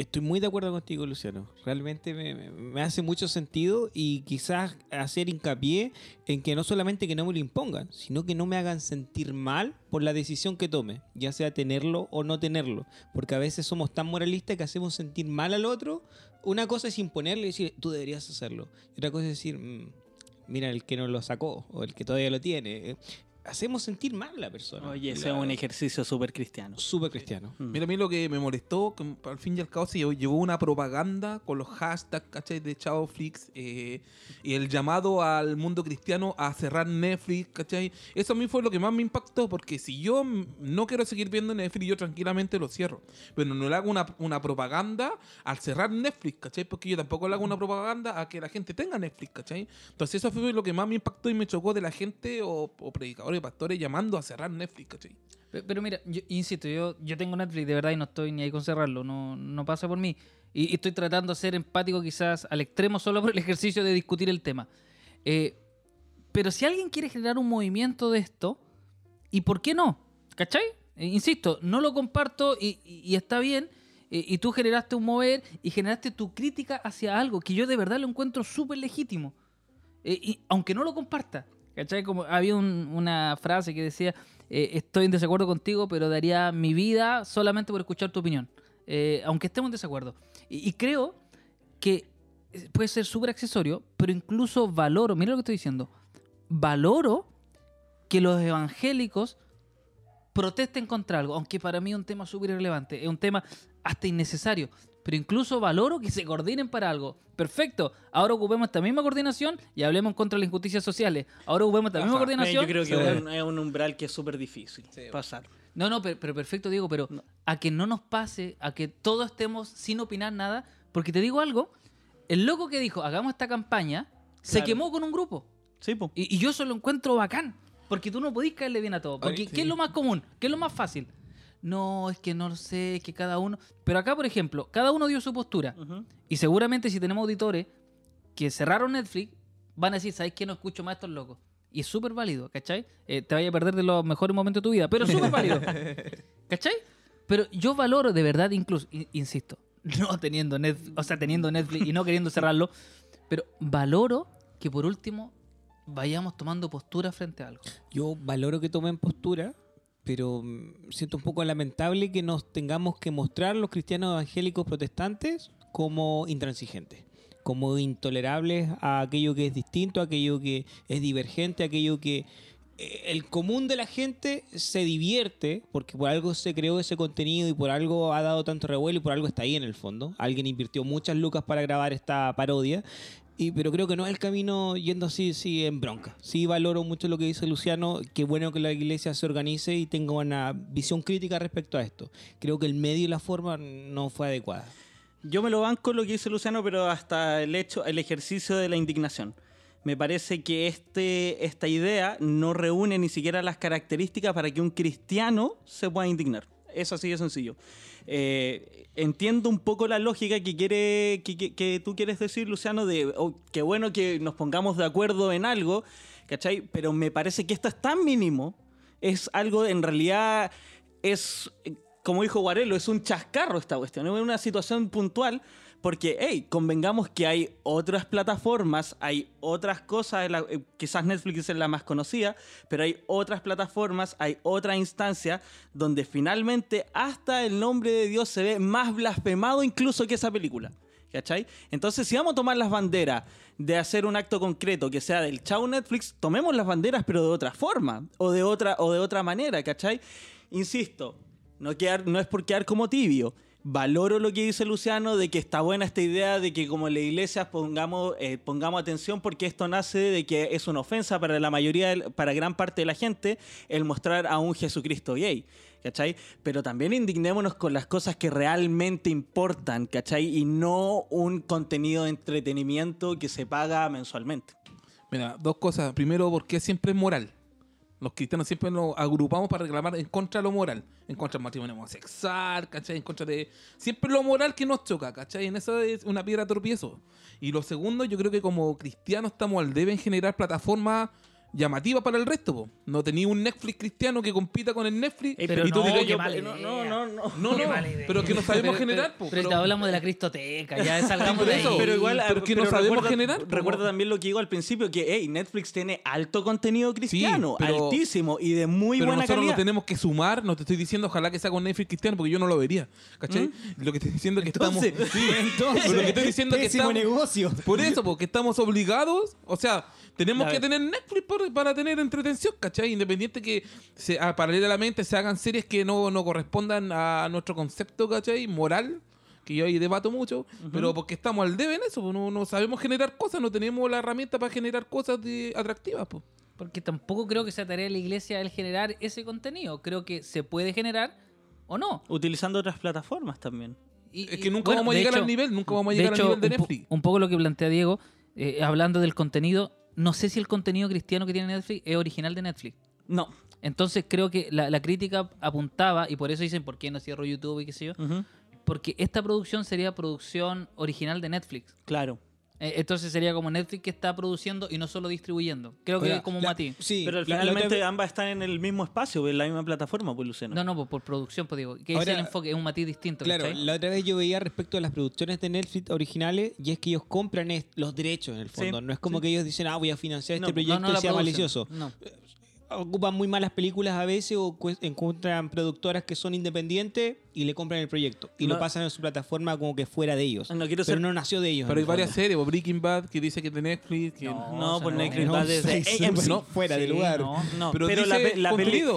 Estoy muy de acuerdo contigo, Luciano. Realmente me, me- hace mucho sentido y quizás hacer hincapié en que no solamente que no me lo impongan, sino que no me hagan sentir mal por la decisión que tome, ya sea tenerlo o no tenerlo. Porque a veces somos tan moralistas que hacemos sentir mal al otro. Una cosa es imponerle y decir, tú deberías hacerlo. Y otra cosa es decir, "Mm, mira el que no lo sacó o el que todavía lo tiene. Hacemos sentir mal a la persona. Oye, ese es un ejercicio súper cristiano. súper cristiano. Mm. Mira, a mí lo que me molestó, que al fin y al cabo se llevó, llevó una propaganda con los hashtags, ¿cachai? De Chao Flix eh, y el llamado al mundo cristiano a cerrar Netflix, ¿cachai? Eso a mí fue lo que más me impactó, porque si yo no quiero seguir viendo Netflix, yo tranquilamente lo cierro. Pero no le hago una, una propaganda al cerrar Netflix, ¿cachai? Porque yo tampoco le hago una propaganda a que la gente tenga Netflix, ¿cachai? Entonces eso fue lo que más me impactó y me chocó de la gente o, o predicadores y pastores llamando a cerrar Netflix, Pero mira, insisto, yo, yo tengo Netflix de verdad y no estoy ni ahí con cerrarlo, no, no pasa por mí. Y, estoy tratando de ser empático quizás al extremo solo por el ejercicio de discutir el tema. Eh, pero si alguien quiere generar un movimiento de esto, ¿y por qué no? ¿Cachai? Eh, insisto, no lo comparto y, está bien. y tú generaste un mover y generaste tu crítica hacia algo que yo de verdad lo encuentro súper legítimo. Eh, aunque no lo comparta. ¿Cachai? Había un- una frase que decía, eh, estoy en desacuerdo contigo, pero daría mi vida solamente por escuchar tu opinión. Eh, aunque estemos en desacuerdo. Y, y creo que eh, puede ser súper accesorio, pero incluso valoro, mira lo que estoy diciendo, valoro que los evangélicos protesten contra algo, aunque para mí es un tema súper irrelevante, es un tema hasta innecesario, pero incluso valoro que se coordinen para algo. Perfecto, ahora ocupemos esta misma coordinación y hablemos en contra de las injusticias sociales. Ahora ocupemos esta misma Ajá. Coordinación. Yo creo que Sí. es un- es un umbral que es súper difícil pasar. No, no, pero, pero perfecto, Diego, pero a que no nos pase, a que todos estemos sin opinar nada, porque te digo algo, el loco que dijo, hagamos esta campaña, se quemó con un grupo. Sí, po. Y, y yo eso lo encuentro bacán, porque tú no podís caerle bien a todo. Porque, Ay, ¿qué es lo más común? ¿Qué es lo más fácil? No, es que no lo sé, es que cada uno... Pero acá, por ejemplo, cada uno dio su postura. Y seguramente si tenemos auditores que cerraron Netflix, van a decir, ¿sabes qué? No escucho más a estos locos. Y es súper válido, ¿cachai? Eh, te vaya a perder de los mejores momentos de tu vida, pero es súper válido. ¿Cachai? Pero yo valoro de verdad, incluso, in- insisto, no teniendo Netflix, o sea, teniendo Netflix y no queriendo cerrarlo, pero valoro que por último vayamos tomando postura frente a algo. Yo valoro que tomen postura, pero mm, siento un poco lamentable que nos tengamos que mostrar los cristianos evangélicos protestantes como intransigentes, como intolerables a aquello que es distinto, a aquello que es divergente, a aquello que eh, el común de la gente se divierte porque por algo se creó ese contenido y por algo ha dado tanto revuelo y por algo está ahí en el fondo. Alguien invirtió muchas lucas para grabar esta parodia. Y, pero creo que no es el camino yendo así, sí, en bronca. Sí valoro mucho lo que dice Luciano, qué bueno que la iglesia se organice y tenga una visión crítica respecto a esto. Creo que el medio y la forma no fue adecuada. Yo me lo banco lo que dice Luciano, pero hasta el hecho, el ejercicio de la indignación. Me parece que este, esta idea no reúne ni siquiera las características para que un cristiano se pueda indignar. Es así de sencillo. Eh, entiendo un poco la lógica que quiere que, que- que tú quieres decir, Luciano, de oh, bueno que nos pongamos de acuerdo en algo, ¿cachai? Pero me parece que esto es tan mínimo, es algo en realidad es, como dijo Guarelo, es un chascarro esta cuestión, es una situación puntual, porque, hey, convengamos que hay otras plataformas, hay otras cosas, la- eh, quizás Netflix es la más conocida, pero hay otras plataformas, hay otra instancia donde finalmente hasta el nombre de Dios se ve más blasfemado incluso que esa película. ¿Cachai? Entonces, si vamos a tomar las banderas de hacer un acto concreto que sea del chau Netflix, tomemos las banderas, pero de otra forma, o de otra, o de otra manera, ¿cachai? Insisto, no, quedar, no es por quedar como tibio. Valoro lo que dice Luciano de que está buena esta idea de que como la iglesia pongamos, eh, pongamos atención porque esto nace de que es una ofensa para la mayoría, para gran parte de la gente, el mostrar a un Jesucristo gay. ¿Cachai? Pero también indignémonos con las cosas que realmente importan, ¿cachai? Y no un contenido de entretenimiento que se paga mensualmente. Mira, dos cosas. Primero, porque siempre es moral. Los cristianos siempre nos agrupamos para reclamar en contra de lo moral. En contra del matrimonio homosexual, ¿cachai? En contra de... Siempre lo moral que nos choca, ¿cachai? En eso es una piedra de tropiezo. Y lo segundo, yo creo que como cristianos estamos al debe en generar plataformas llamativas para el resto, po. No tenía un Netflix cristiano que compita con el Netflix. Ey, Pero y tú no, digas, yo- mala no, idea. no, no, no. No, pero que no sabemos Pero- generar, pero- po. Pero, te hablamos de la cristoteca, ya salgamos de ahí. eso. Pero igual, pero que no sabemos recuerda, generar. Recuerda también lo que digo al principio, que hey, Netflix tiene alto contenido cristiano, pero- altísimo y de muy pero buena nosotros calidad. no tenemos que sumar, no te estoy diciendo ojalá que sea con Netflix cristiano porque yo no lo vería, ¿cachai? Lo que estoy diciendo es que Entonces, estamos... Sí, pero lo que estoy diciendo es que estamos... negocio. Por eso, porque estamos obligados, o sea, tenemos Ya que ves. tener Netflix por para, tener entretención, ¿cachai? Independiente que se, a- paralelamente se hagan series que no, no correspondan a nuestro concepto, ¿cachai? Moral, que yo ahí debato mucho, pero porque estamos al debe en eso, pues, no, no sabemos generar cosas, no tenemos la herramienta para generar cosas de, atractivas, pues. Porque tampoco creo que sea tarea de la iglesia el generar ese contenido. Creo que se puede generar o no. Utilizando otras plataformas también. Y- Es que nunca bueno, vamos a llegar hecho- al nivel, nunca vamos a llegar hecho, al nivel de un po- Netflix. Un, poco lo que plantea Diego, eh, hablando del contenido, no sé si el contenido cristiano que tiene Netflix es original de Netflix. No. Entonces creo que la, la crítica apuntaba, y por eso dicen, ¿por qué no cierro YouTube y qué sé yo? Porque esta producción sería producción original de Netflix. Claro. Eh, Entonces sería como Netflix que está produciendo y no solo distribuyendo. Creo que es como un la- matiz. Sí, Pero la- la finalmente ambas están en el mismo espacio, en la misma plataforma, pues Luciano. No, no, pues por producción, pues digo. Que es el enfoque, es un matiz distinto. Claro, ¿cachai? la otra vez yo veía respecto a las producciones de Netflix originales y es que ellos compran los derechos en el fondo. Sí, no es como que ellos dicen, ah, voy a financiar No, este proyecto no y sea producen. malicioso. No. Ocupan muy malas películas a veces o cu- encuentran productoras que son independientes y le compran el proyecto y No. lo pasan en su plataforma como que fuera de ellos. No quiero pero ser- no nació de ellos. Pero hay varias series, o Breaking Bad, que dice que es de Netflix. Que No. No, por no, Netflix no, sí, AMC. no, fuera de Sí, lugar. no. No, Pero pero, la, dice pe- la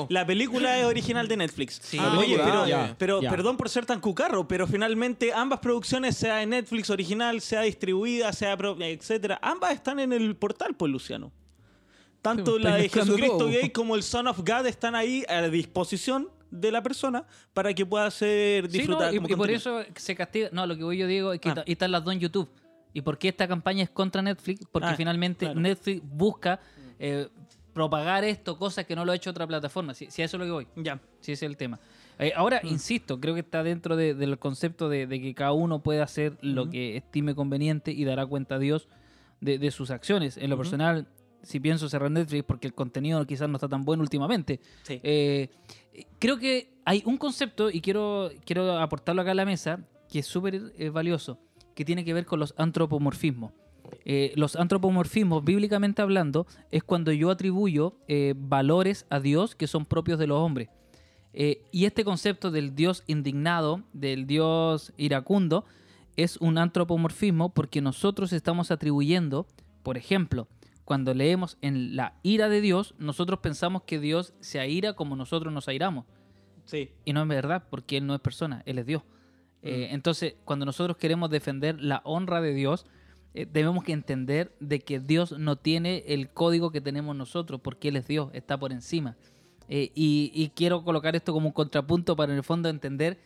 la película es original de Netflix. Sí. Ah, Ah, Oye, ya, pero, pero perdón por ser tan cucarro, pero finalmente ambas producciones, sea en Netflix original, sea distribuida, sea pro- etcétera, ambas están en el portal, pues Luciano. Tanto la de Jesucristo todo. Gay como el Son of God están ahí a disposición de la persona para que pueda ser Sí, no, disfrutada y, como y por eso se castiga. No, lo que voy yo digo es que Ah. están las dos en YouTube. ¿Y por qué esta campaña es contra Netflix? Porque Ah, finalmente claro. Netflix busca eh, propagar esto, cosas que no lo ha hecho otra plataforma. Si, si a eso es lo que voy. Ya. Si ese es el tema. Eh, ahora, Mm. insisto, creo que está dentro de- del concepto de, de que cada uno puede hacer lo que estime conveniente y dará cuenta a Dios de, de sus acciones. En lo personal, si pienso cerrar Netflix porque el contenido quizás no está tan bueno últimamente, Sí. eh, creo que hay un concepto, y quiero, quiero aportarlo acá a la mesa, que es súper eh, valioso, que tiene que ver con los antropomorfismos. Eh, los antropomorfismos, bíblicamente hablando, es cuando yo atribuyo valores a Dios que son propios de los hombres. Y este concepto del Dios indignado, del Dios iracundo, es un antropomorfismo porque nosotros estamos atribuyendo, por ejemplo, cuando leemos en la ira de Dios, nosotros pensamos que Dios se aira como nosotros nos airamos. Sí. Y no es verdad, porque Él no es persona, Él es Dios. Eh, entonces, cuando nosotros queremos defender la honra de Dios, eh, debemos que entender de que Dios no tiene el código que tenemos nosotros, porque Él es Dios, está por encima. Eh, y, y quiero colocar esto como un contrapunto para en el fondo entender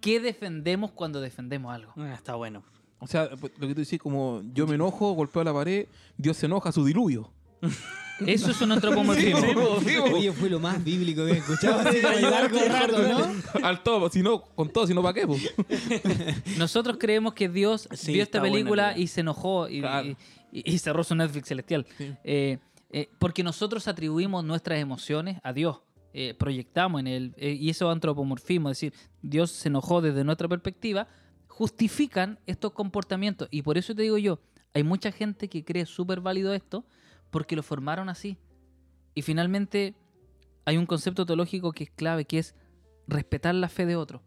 qué defendemos cuando defendemos algo. Ah, está bueno. O sea, pues, lo que tú decís, como yo me enojo, golpeo la pared, Dios se enoja, su diluvio. Eso es un antropomorfismo. Oye, fue lo más bíblico que he escuchado. Al todo, si no, con todo, si no, ¿para qué? po? Nosotros creemos que Dios Sí, vio esta buena película y se enojó y, Claro. y- y- y cerró su Netflix celestial. Sí. Eh, eh, porque nosotros atribuimos nuestras emociones a Dios. eh, proyectamos en él. eh, y eso es antropomorfismo, es decir, Dios se enojó desde nuestra perspectiva, justifican estos comportamientos. Y por eso te digo yo, hay mucha gente que cree súper válido esto porque lo formaron así. Y finalmente hay un concepto teológico que es clave, que es respetar la fe de otro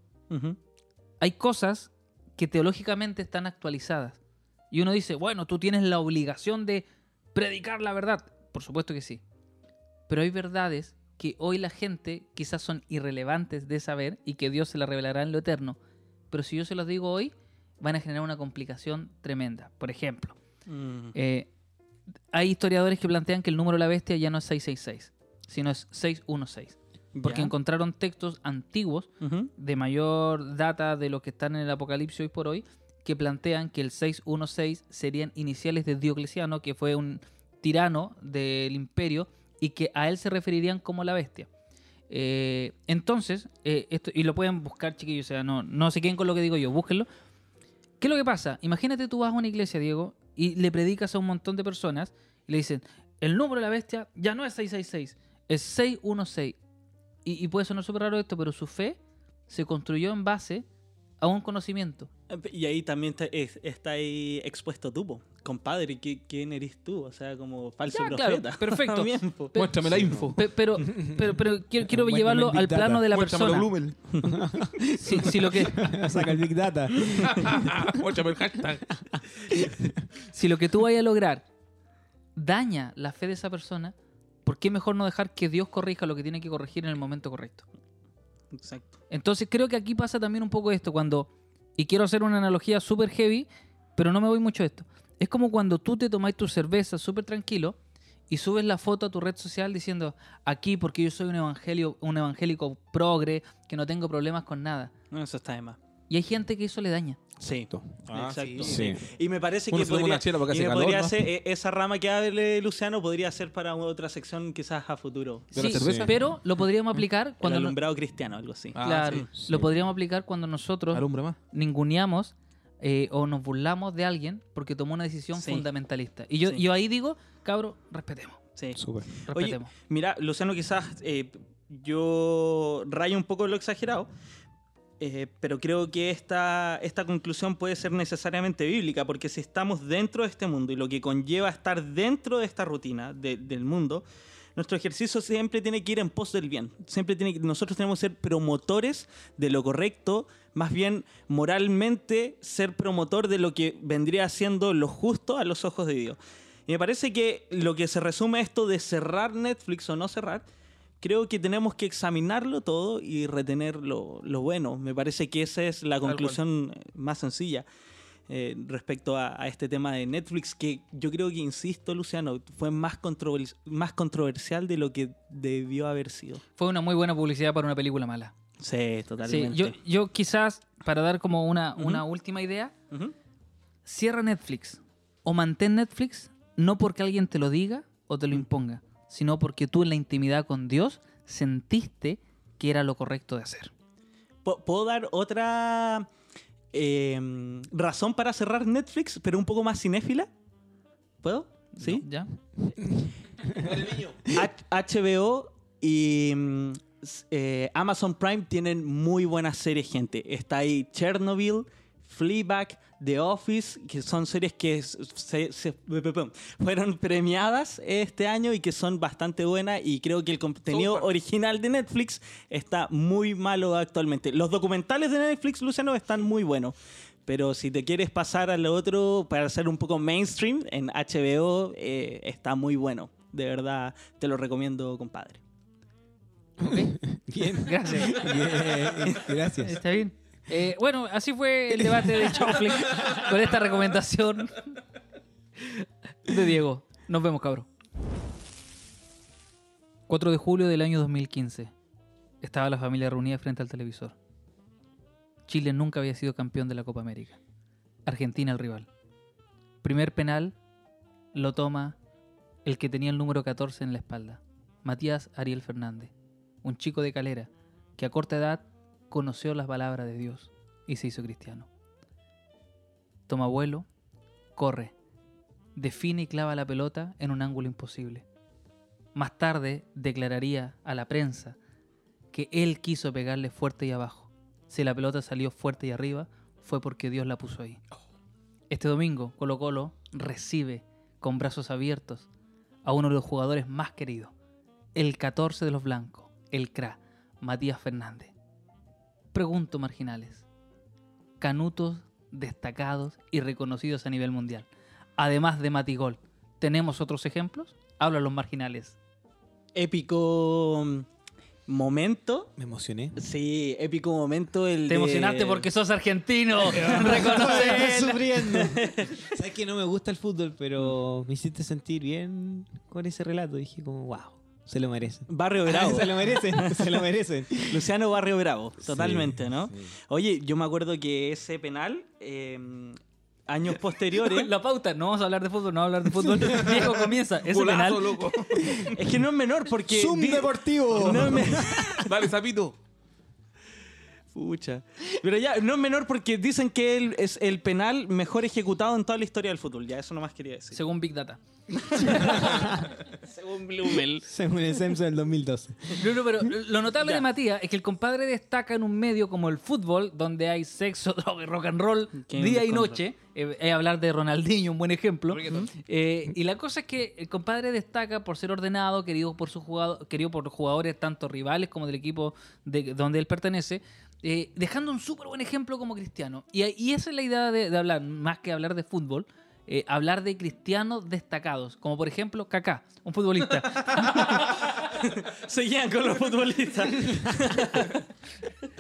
hay cosas que teológicamente están actualizadas. Y uno dice, bueno, tú tienes la obligación de predicar la verdad. Por supuesto que sí. Pero hay verdades que hoy la gente quizás son irrelevantes de saber y que Dios se las revelará en lo eterno. Pero si yo se los digo hoy, van a generar una complicación tremenda. Por ejemplo, Mm. eh, hay historiadores que plantean que el número de la bestia ya no es 666, sino es 616. Porque encontraron textos antiguos de mayor data de los que están en el Apocalipsis hoy por hoy, que plantean que el 616 serían iniciales de Diocleciano, que fue un tirano del imperio, y que a él se referirían como la bestia. Eh, entonces, eh, esto, y lo pueden buscar, chiquillos, o sea, no, no se queden con lo que digo yo, búsquenlo. ¿Qué es lo que pasa? Imagínate tú vas a una iglesia, Diego, y le predicas a un montón de personas y le dicen, el número de la bestia ya no es 666, es 616. Y, y puede sonar súper raro esto, pero su fe se construyó en base a un conocimiento. Y ahí también está, es- está ahí expuesto tú, po. compadre, ¿qui- ¿quién eres tú? O sea, como falso Ya, claro, profeta. perfecto. Bien, Muéstrame la info. Pe- Pero, pero, pero quiero, llevarlo al Data. plano de la Muéstrame persona. Blumel. Si, si lo que, Saca el Big Data. Muéstrame el hashtag. si lo que tú vayas a lograr daña la fe de esa persona, ¿por qué mejor no dejar que Dios corrija lo que tiene que corregir en el momento correcto? Exacto. Entonces creo que aquí pasa también un poco esto cuando, y quiero hacer una analogía súper heavy, pero no me voy mucho a esto. Es como cuando tú te tomáis tu cerveza súper tranquilo y subes la foto a tu red social diciendo, aquí porque yo soy un, evangelio, un evangélico progre, que no tengo problemas con nada. No, eso está de más. Y hay gente que eso le daña. Sí. Ah, Exacto. sí. Sí. Y me parece Uno que podría, una chela porque y me calor, podría ¿no? ser, eh, esa rama que hable Luciano podría ser para otra sección quizás a futuro. ¿De la Sí, pero lo podríamos aplicar El cuando... no- alumbrado cristiano, algo así. Ah, claro, sí, lo podríamos aplicar cuando nosotros Alumbra más. ninguneamos eh, o nos burlamos de alguien porque tomó una decisión Sí. fundamentalista. Y yo, Sí. yo ahí digo, cabro, respetemos. Sí. Súper. Oye, Respetemos. mira, Luciano, quizás eh, yo rayo un poco lo exagerado, eh, pero creo que esta, esta conclusión puede ser necesariamente bíblica, porque si estamos dentro de este mundo y lo que conlleva estar dentro de esta rutina de- del mundo, nuestro ejercicio siempre tiene que ir en pos del bien. Siempre tiene que- nosotros tenemos que ser promotores de lo correcto, más bien moralmente ser promotor de lo que vendría siendo lo justo a los ojos de Dios. Y me parece que lo que se resume a esto de cerrar Netflix o no cerrar, creo que tenemos que examinarlo todo y retener lo, lo bueno. Me parece que esa es la conclusión más sencilla eh, respecto a, a este tema de Netflix, que yo creo que, insisto, Luciano, fue más, controvers- más controversial de lo que debió haber sido. Fue una muy buena publicidad para una película mala. Sí, Sí, totalmente. yo, yo quizás, para dar como una, una última idea, cierra Netflix o mantén Netflix no porque alguien te lo diga o te lo imponga, sino porque tú en la intimidad con Dios sentiste que era lo correcto de hacer. ¿Pu- ¿Puedo dar otra eh, razón para cerrar Netflix, pero un poco más cinéfila? ¿Puedo? ¿Sí? ¿Ya? HBO y s- eh, Amazon Prime tienen muy buenas series, gente. Está ahí Chernobyl, Fleabag, The Office, que son series que se- se- fueron premiadas este año y que son bastante buenas y creo que el contenido Súper. original de Netflix está muy malo actualmente. Los documentales de Netflix, Luciano, están muy buenos. Pero si te quieres pasar al otro para ser un poco mainstream, en HBO eh, está muy bueno. De verdad, te lo recomiendo, compadre. Bien. Gracias. Bien. Gracias. Está bien. Eh, bueno, así fue el debate de Chofle con esta recomendación de Diego. Nos vemos, cabrón. 4 de julio del año 2015. Estaba la familia reunida frente al televisor. Chile nunca había sido campeón de la Copa América. Argentina el rival. Primer penal lo toma el que tenía el número 14 en la espalda. Matías Ariel Fernández. Un chico de calera que a corta edad conoció las palabras de Dios y se hizo cristiano. Toma vuelo, corre, define y clava la pelota en un ángulo imposible. Más tarde declararía a la prensa que él quiso pegarle fuerte y abajo. Si la pelota salió fuerte y arriba, fue porque Dios la puso ahí. Este domingo, Colo Colo recibe con brazos abiertos a uno de los jugadores más queridos, el 14 de los blancos, el CRA, Matías Fernández. Pregunto, marginales. Canutos destacados y reconocidos a nivel mundial. Además de Matigol, ¿tenemos otros ejemplos? Hablan los marginales. Épico momento. Me emocioné. Sí, épico momento. El Te de- emocionaste porque sos argentino. Reconoce. Estoy sufriendo. Sabes que no me gusta el fútbol, pero me hiciste sentir bien con ese relato. Dije como, wow, se lo merecen. Barrio Bravo. se lo merecen, se lo merecen. Luciano Barrio Bravo, totalmente, Sí, ¿no? sí. Oye, yo me acuerdo que ese penal, eh, años posteriores, La pauta, no vamos a hablar de fútbol, no vamos a hablar de fútbol. Diego comienza. Ese Golazo, penal. loco. es que no es menor porque... Zoom deportivo. No es Dale, sapito. Pucha. Pero ya, no es menor porque dicen que él es el penal mejor ejecutado en toda la historia del fútbol. Ya, eso nomás quería decir. Según Big Data. Según Blumel. Según el censo del 2012. No, no, pero lo notable Ya. de Matías es que el compadre destaca en un medio como el fútbol, donde hay sexo, droga y rock and roll Qué día y descontrol. noche. Eh, es hablar de Ronaldinho, un buen ejemplo. Eh, y la cosa es que el compadre destaca por ser ordenado, querido por, sus jugado- querido por los jugadores, tanto rivales como del equipo de, donde él pertenece, eh, dejando un súper buen ejemplo como cristiano. Y, y esa es la idea de, de hablar, más que hablar de fútbol, eh, hablar de cristianos destacados, como por ejemplo Kaká, un futbolista. Seguían con los futbolistas.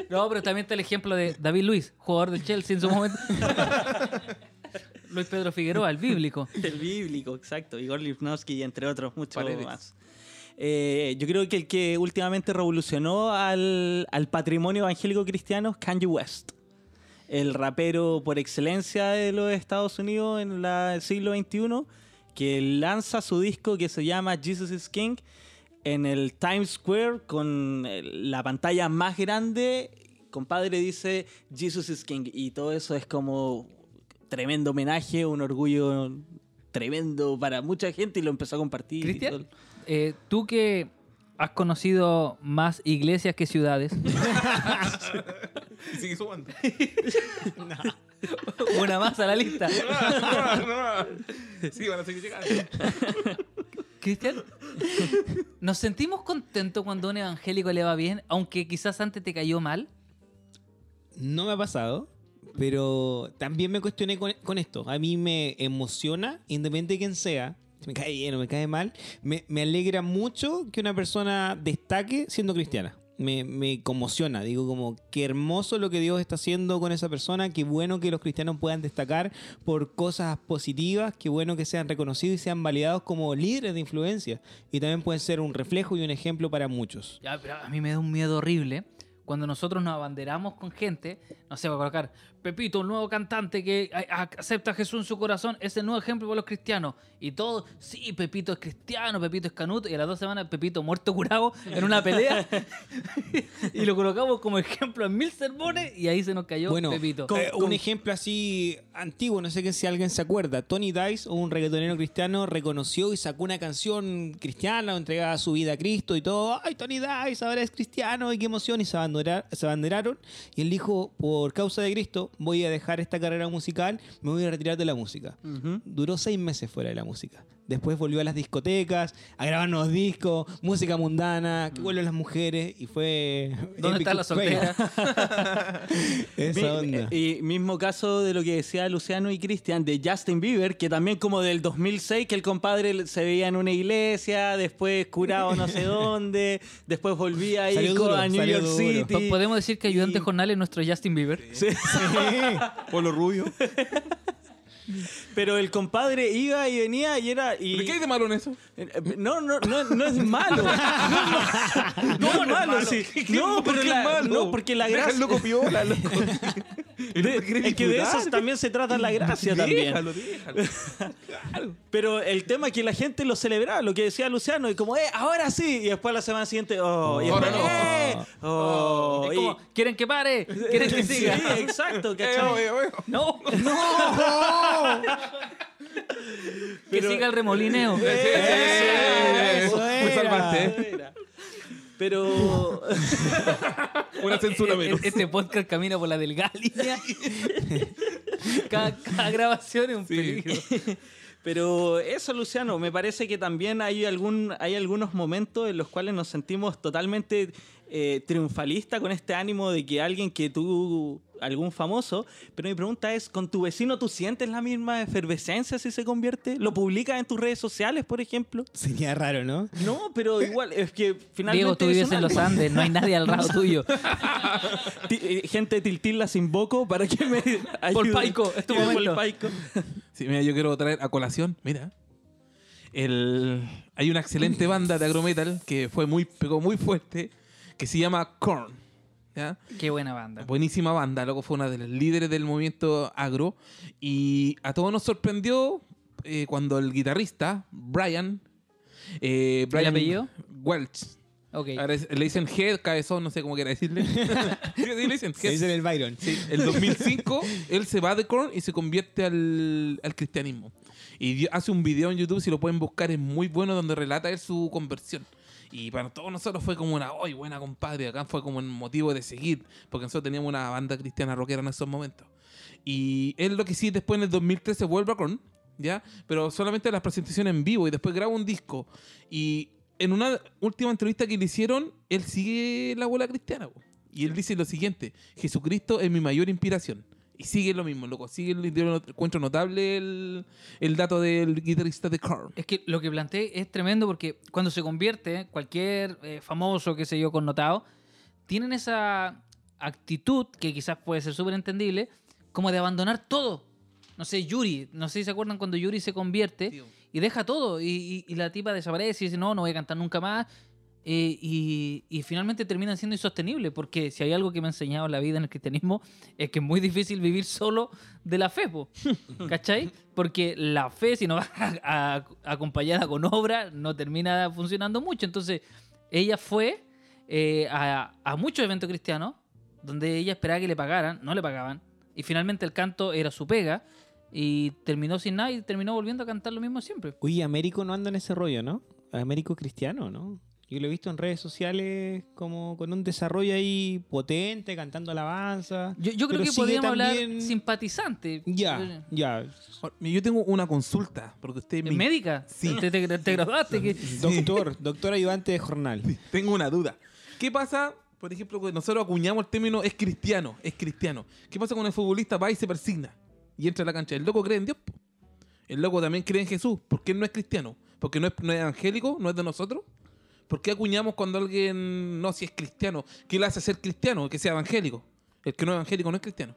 No, pero también está el ejemplo de David Luis, jugador del Chelsea en su momento. Luis Pedro Figueroa, el bíblico. El bíblico, exacto. Igor Lipnowski entre otros, muchos más. Eh, yo creo que el que últimamente revolucionó al, patrimonio evangélico cristiano es Kanye West. El rapero por excelencia de los Estados Unidos en el siglo XXI, que lanza su disco que se llama Jesus is King en el Times Square con el- la pantalla más grande. Compadre dice Jesus is King y todo eso es como tremendo homenaje, un orgullo tremendo para mucha gente y lo empezó a compartir. Cristian, todo. eh, tú que has conocido más iglesias que ciudades, Y sigue sumando. una más a la lista. Sí, van a seguir llegando. Cristian, ¿nos sentimos contentos cuando a un evangélico le va bien, aunque quizás antes te cayó mal? No me ha pasado, pero también me cuestioné con, esto. A mí me emociona, independiente de quién sea, me cae bien o me cae mal, me, alegra mucho que una persona destaque siendo cristiana. Me, conmociona, digo como qué hermoso lo que Dios está haciendo con esa persona, qué bueno que los cristianos puedan destacar por cosas positivas, qué bueno que sean reconocidos y sean validados como líderes de influencia y también pueden ser un reflejo y un ejemplo para muchos. A mí me da un miedo horrible cuando nosotros nos abanderamos con gente, no sé, voy colocar Pepito, un nuevo cantante que acepta a Jesús en su corazón, es el nuevo ejemplo para los cristianos. Y todo, sí, Pepito es cristiano, Pepito es canuto, y a las dos semanas Pepito muerto curado en una pelea. y lo colocamos como ejemplo en mil sermones y ahí se nos cayó Bueno, Pepito. eh, Con- un ejemplo así antiguo, no sé que si alguien se acuerda. Tony Dice, un reggaetonero cristiano, reconoció y sacó una canción cristiana, entregaba su vida a Cristo y todo. ¡Ay, Tony Dice, ahora es cristiano! ¡Y qué emoción! Y se, abandera- se abanderaron. Y él dijo, por causa de Cristo, voy a dejar esta carrera musical, me voy a retirar de la música. Duró seis meses fuera de la música. Después volvió a las discotecas, a grabar nuevos discos, música mundana, que vuelven las mujeres y fue... ¿Dónde está la soltera? Esa onda. Y mismo caso de lo que decía Luciano y Cristian de Justin Bieber, que también como del 2006, que el compadre se veía en una iglesia, después curado no sé dónde, después volvía a ir duro, a New York duro. City. Po- Podemos decir que ayudante Y- jornal es nuestro Justin Bieber. Sí. Polo rubio. Pero el compadre iba y venía y era... Y... ¿Pero qué hay de malo en eso? No, no, no, no es malo. No, es malo, sí. No, ¿Por pero la, es malo? no, porque la gracia... loco piola, loco. es que de eso también se trata la gracia también. Déjalo, déjalo. Claro. Pero el tema es que la gente lo celebraba, lo que decía Luciano, y como, eh, ahora sí, y después la semana siguiente, oh, y Ahora después, no. eh, oh, Es y- como, ¿quieren que pare? ¿Quieren que Sí, siga? exacto, Eh, ¿cachai? oye. No, que Pero- siga el remolineo. Eh, Eso era. salvaste. Pero Una censura El- el- menos. Este podcast camina por la delgada línea. cada, cada grabación es un Sí. peligro. Pero eso, Luciano, me parece que también hay, algún, hay algunos momentos en los cuales nos sentimos totalmente eh, triunfalistas con este ánimo de que alguien que tú, algún famoso, pero mi pregunta es, ¿con tu vecino tú sientes la misma efervescencia si se convierte? ¿Lo publicas en tus redes sociales, por ejemplo? Sería raro, ¿no? No, pero igual, es que finalmente... Diego, tú es vives en los. Andes, no hay nadie al lado tuyo. Eh, Gente de Tiltil las invoco para que me ayuden. Polpaico, es tu momento. Sí, mira, yo quiero traer a colación, mira. El, hay una excelente banda de agrometal que fue muy, pegó muy fuerte, que se llama Korn. ¿ya? Qué buena banda. Buenísima banda, luego fue una de las líderes del movimiento agro. Y a todos nos sorprendió eh, cuando el guitarrista, Brian, eh, Brian apellido? Welch, Ok. ahora es- le dicen Head, cabezón, no sé cómo quiera decirle. Le dicen Head. dice el Byron. Sí, el 2005 él se va de Korn y se convierte al, al cristianismo. Y hace un video en YouTube, si lo pueden buscar, es muy bueno, donde relata él su conversión. Y para todos nosotros fue como una, ¡ay, buena compadre! Acá fue como un motivo de seguir, porque nosotros teníamos una banda cristiana rockera en esos momentos. Y él lo que sí, después en el 2013 vuelve Korn, ¿ya? Pero solamente las presentaciones en vivo y después graba un disco. Y en una última entrevista que le hicieron, él sigue la bola cristiana. Y él dice lo siguiente, Jesucristo es mi mayor inspiración. Y sigue lo mismo, loco. Sigue el encuentro notable el, el dato del guitarrista de Korn. Es que lo que planteé es tremendo porque cuando se convierte cualquier eh, famoso, qué sé yo, connotado, tienen esa actitud que quizás puede ser súper entendible, como de abandonar todo. No sé, Yuri, no sé si se acuerdan cuando Yuri se convierte Tío. y deja todo y, y- y la tipa desaparece y dice, no, no voy a cantar nunca más. Eh, y, y finalmente terminan siendo insostenibles, porque si hay algo que me ha enseñado la vida en el cristianismo es que es muy difícil vivir solo de la fe, po. ¿cachai? Porque la fe, si no va a- a- acompañada con obra, no termina funcionando mucho. Entonces, ella fue eh, a, a muchos eventos cristianos donde ella esperaba que le pagaran, no le pagaban, y finalmente el canto era su pega, y terminó sin nada y terminó volviendo a cantar lo mismo siempre. Oye, Américo no anda en ese rollo, ¿no? Américo cristiano, ¿no? Yo lo he visto en redes sociales como con un desarrollo ahí potente, cantando alabanza. Yo, yo creo que podríamos hablar también- simpatizante. Ya, ya. Yo tengo una consulta, porque usted ¿En me... médica? Sí. ¿Te, te- te graduaste? ¿Qué? Doctor, doctor ayudante de jornal. Tengo una duda. ¿Qué pasa, por ejemplo, que nosotros acuñamos el término es cristiano, es cristiano? ¿Qué pasa cuando el futbolista va y se persigna y entra a la cancha? El loco cree en Dios. El loco también cree en Jesús. ¿Por qué no es cristiano? ¿Porque no es, no es evangélico? ¿No es de nosotros? ¿Por qué acuñamos cuando alguien no, si es cristiano? ¿Qué le hace ser cristiano? Que sea evangélico. El que no es evangélico no es cristiano.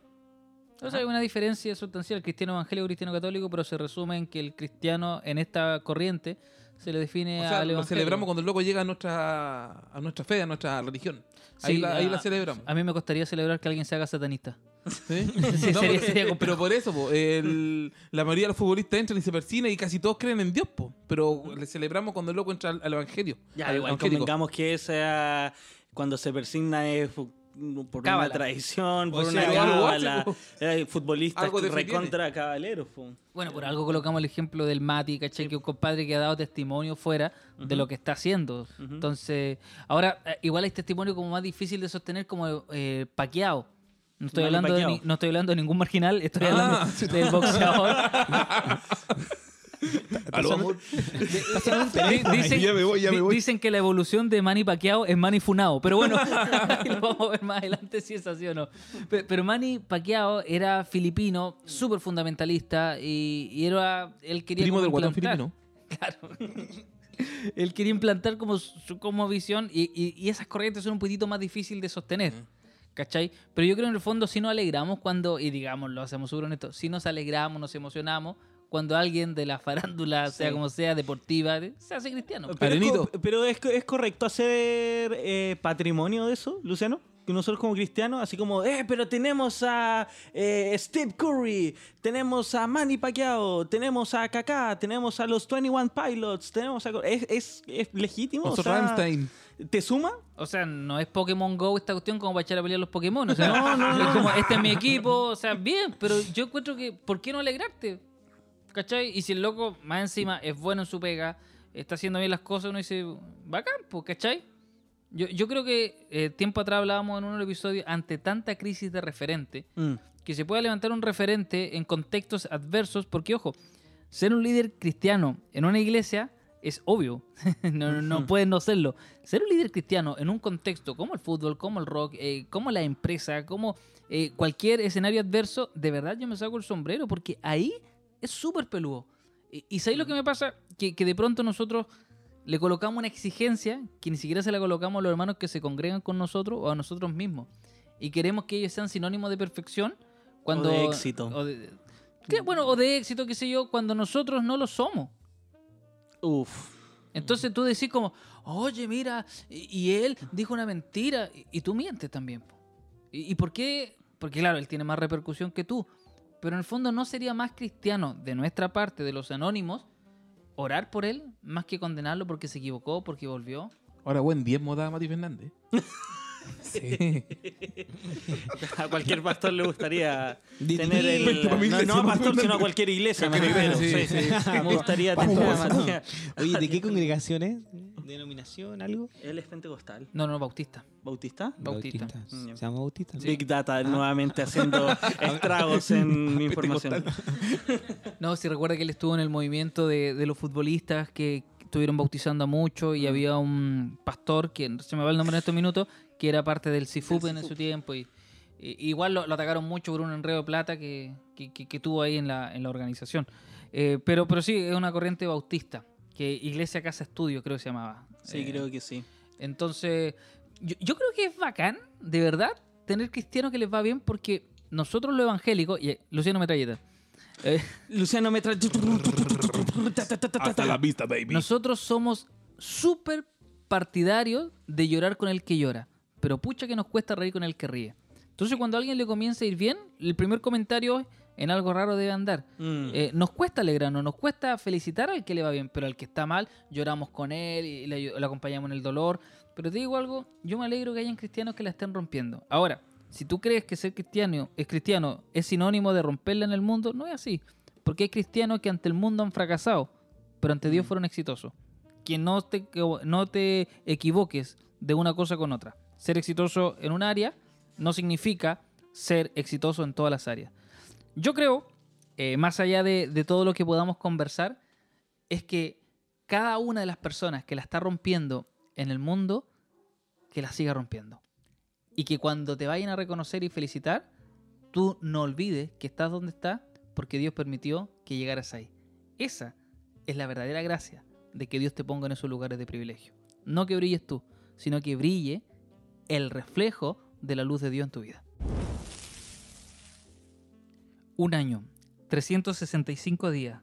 O sea, hay una diferencia sustancial, cristiano evangélico, cristiano católico, pero se resume en que el cristiano en esta corriente se le define O sea, al lo celebramos cuando el loco llega a nuestra, a nuestra fe, a nuestra religión. Ahí, Sí, la, ahí a- la celebramos. A mí me costaría celebrar que alguien se haga satanista. ¿Sí? Sí, No, sería- pero, sería complicado. pero por eso, po, el- la mayoría de los futbolistas entran y se persignan y casi todos creen en Dios, po, pero le celebramos cuando el loco entra al, al evangelio. Ya, al igual evangélico. convengamos que esa cuando se persigna es por Cábala. una tradición, por O una sea, cábala. Eh, Algo te recontra cabaleros. po. Bueno, por algo colocamos el ejemplo del Mati, ¿cachai? Que es un compadre que ha dado testimonio fuera de lo que está haciendo. Entonces, ahora, eh, igual hay testimonio como más difícil de sostener como eh, paqueado. No estoy, Manny hablando de Pacquiao. no estoy hablando de ningún marginal, estoy Ah, hablando del boxeador. Aló, amor. Di- dicen, Ya me voy, ya me di- voy. dicen que la evolución de Manny Pacquiao es Manny Funao, pero bueno, ahí lo vamos a ver más adelante si es así o no. Pe- Pero, Manny Pacquiao era filipino, súper fundamentalista y, y era él quería Primo como del guatón implantar- filipino. Él quería implantar como su como visión y, y- y esas corrientes son un poquitito más difícil de sostener. ¿Cachai? Pero yo creo en el fondo si nos alegramos cuando, y digamos, lo hacemos súper honesto, si nos alegramos, nos emocionamos cuando alguien de la farándula, sea como sea, deportiva, se hace cristiano. Pero, es, pero es, co- es correcto hacer eh, patrimonio de eso, Luciano. Que nosotros como cristianos, así como, eh, pero tenemos a eh, Steve Curry, tenemos a Manny Pacquiao, tenemos a Kaká, tenemos a los 21 Pilots, tenemos a... ¿Es, es, es legítimo? Oso O sea, Rammstein. ¿Te suma? O sea, no es Pokémon Go esta cuestión como para echar a pelear los Pokémon. O sea, No, no, es no. como, este es mi equipo, o sea, bien, pero yo encuentro que, ¿por qué no alegrarte? ¿Cachai? Y si el loco, más encima, es bueno en su pega, está haciendo bien las cosas, uno dice, bacán, pues, ¿cachai? Yo, yo creo que eh, tiempo atrás hablábamos en un episodio, ante tanta crisis de referente, Mm. que se pueda levantar un referente en contextos adversos, porque ojo, ser un líder cristiano en una iglesia es obvio, no, no, no puedes no serlo. Ser un líder cristiano en un contexto como el fútbol, como el rock, eh, como la empresa, como eh, cualquier escenario adverso, de verdad yo me saco el sombrero, porque ahí es súper peludo. Y, y ¿sabéis lo que me pasa? Que, que de pronto nosotros le colocamos una exigencia que ni siquiera se la colocamos a los hermanos que se congregan con nosotros o a nosotros mismos. Y queremos que ellos sean sinónimos de perfección cuando... O de éxito. o de- que, bueno, o de éxito, qué sé yo, cuando nosotros no lo somos. Uf. Entonces tú decís como, oye, mira, y, y él dijo una mentira, y, y tú mientes también. po. ¿Y, y por qué? Porque claro, él tiene más repercusión que tú. Pero en el fondo no sería más cristiano de nuestra parte, de los anónimos, orar por él, más que condenarlo porque se equivocó, porque volvió. Ahora buen diezmo da Mati Fernández. sí. A cualquier pastor le gustaría tener el... Mi No, no a pa' pastor, sino a cualquier iglesia. me Cualquier refiero, iglesia, sí. sí, sí. Me gustaría tener una- Oye, ¿de qué congregación es? ¿Denominación, algo? Él es pentecostal. No, no, bautista. ¿Bautista? Bautista. Mm. ¿Se llama Bautista? Big Data nuevamente haciendo estragos en mi información. No, si recuerda que él estuvo en el movimiento de, de los futbolistas que estuvieron bautizando a muchos y había un pastor, que se me va el nombre en estos minutos, que era parte del CIFUP en su tiempo y igual lo, lo atacaron mucho por un enredo de plata que, que- que- que tuvo ahí en la, en la organización. Eh, pero, pero sí, es una corriente bautista, que Iglesia Casa Estudio creo que se llamaba. Sí, Eh, creo que sí. Entonces, yo, yo creo que es bacán, de verdad, tener cristianos que les va bien porque nosotros los evangélicos, y eh, Luciano Metralleta, eh, Luciano me trae... Hasta la vista, baby. nosotros somos súper partidarios de llorar con el que llora, pero pucha que nos cuesta reír con el que ríe. Entonces, cuando a alguien le comienza a ir bien, el primer comentario es, en algo raro debe andar. Mm. Eh, nos cuesta alegrarnos, nos cuesta felicitar al que le va bien, pero al que está mal, lloramos con él y le, le acompañamos en el dolor. Pero te digo algo, yo me alegro que hayan cristianos que la estén rompiendo. Ahora, si tú crees que ser cristiano es cristiano es sinónimo de romperla en el mundo, no es así. Porque hay cristianos que ante el mundo han fracasado, pero ante Dios fueron exitosos. Que no te, no te equivoques de una cosa con otra. Ser exitoso en un área no significa ser exitoso en todas las áreas. Yo creo, eh, más allá de, de todo lo que podamos conversar, es que cada una de las personas que la está rompiendo en el mundo, que la siga rompiendo. Y que cuando te vayan a reconocer y felicitar, tú no olvides que estás donde estás porque Dios permitió que llegaras ahí. Esa es la verdadera gracia de que Dios te ponga en esos lugares de privilegio. No que brilles tú, sino que brille el reflejo de la luz de Dios en tu vida. Un año, 365 días,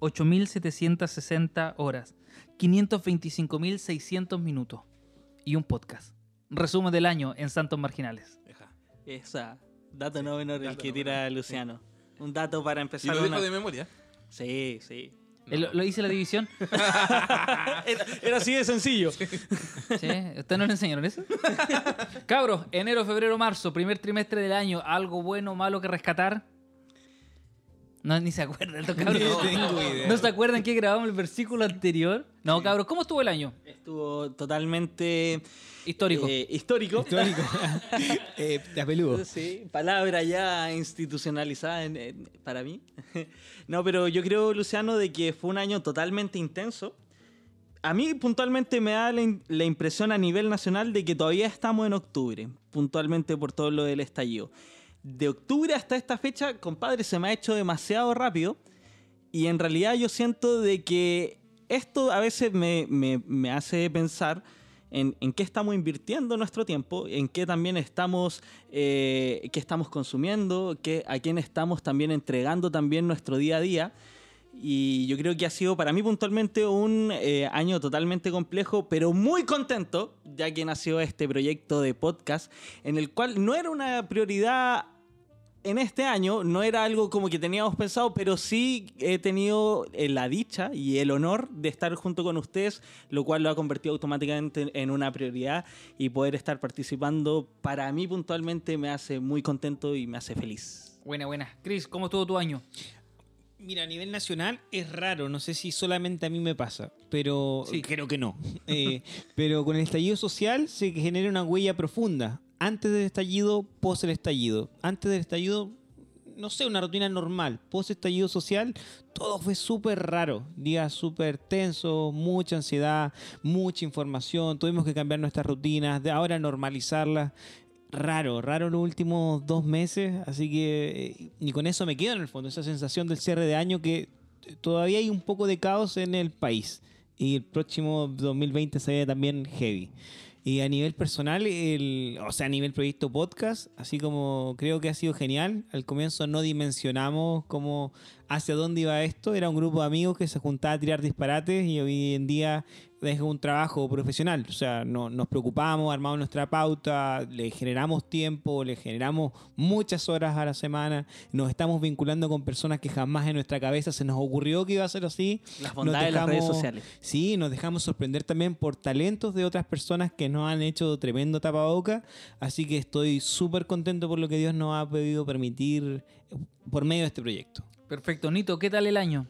8.760 horas, 525.600 minutos y un podcast. Resumen del año en Santos Marginales. Esa. Dato no menor el que no tira Luciano. Un dato para Y empezar. lo una- de memoria. Sí, sí. Eh, Lo, hice la división. Era, era así de sencillo. ¿Sí? ¿Ustedes no le enseñaron eso? Cabros, enero, febrero, marzo, primer trimestre del año, algo bueno, malo que rescatar. No, ni se acuerdan cabros. No tengo idea. ¿No se acuerdan que grabamos el versículo anterior? No, cabros, ¿cómo estuvo el año? Estuvo totalmente Histórico. eh, histórico. Histórico. eh, de peludo. Sí, palabra ya institucionalizada en- en- para mí. No, pero yo creo, Luciano, de que fue un año totalmente intenso. A mí puntualmente me da la, in- la impresión a nivel nacional de que todavía estamos en octubre, puntualmente por todo lo del estallido. De octubre hasta esta fecha, compadre, se me ha hecho demasiado rápido y en realidad yo siento de que esto a veces me, me- me hace pensar en, en qué estamos invirtiendo nuestro tiempo, en qué también estamos, eh, qué estamos consumiendo, qué, a quién estamos también entregando también nuestro día a día. Y yo creo que ha sido para mí puntualmente un eh, año totalmente complejo, pero muy contento, ya que nació este proyecto de podcast, en el cual no era una prioridad en este año, no era algo como que teníamos pensado, pero sí he tenido eh, la dicha y el honor de estar junto con ustedes, lo cual lo ha convertido automáticamente en una prioridad y poder estar participando para mí puntualmente me hace muy contento y me hace feliz. Buena, buena. Cris, ¿cómo estuvo tu año? Mira, a nivel nacional es raro, no sé si solamente a mí me pasa, pero Sí. creo que no. Eh, pero con el estallido social se genera una huella profunda. Antes del estallido, post el estallido. Antes del estallido, no sé, una rutina normal. Post estallido social, todo fue súper raro. Días súper tensos, mucha ansiedad, mucha información. Tuvimos que cambiar nuestras rutinas, de ahora normalizarlas raro, raro los últimos dos meses, así que eh, y con eso me quedo en el fondo, esa sensación del cierre de año que todavía hay un poco de caos en el país y el próximo 2020 se también heavy. Y a nivel personal, el, o sea, a nivel proyecto podcast, así como creo que ha sido genial. Al comienzo no dimensionamos cómo hacia dónde iba esto. Era un grupo de amigos que se juntaba a tirar disparates y hoy en día es un trabajo profesional. O sea, no, nos preocupamos, armamos nuestra pauta, le generamos tiempo, le generamos muchas horas a la semana. Nos estamos vinculando con personas que jamás en nuestra cabeza se nos ocurrió que iba a ser así. Las Nos bondades de las redes dejamos- sociales. Sí, nos dejamos sorprender también por talentos de otras personas que nos han hecho tremendo tapaboca. Así que estoy súper contento por lo que Dios nos ha podido permitir eh, por medio de este proyecto. Perfecto. Nito, ¿qué tal el año?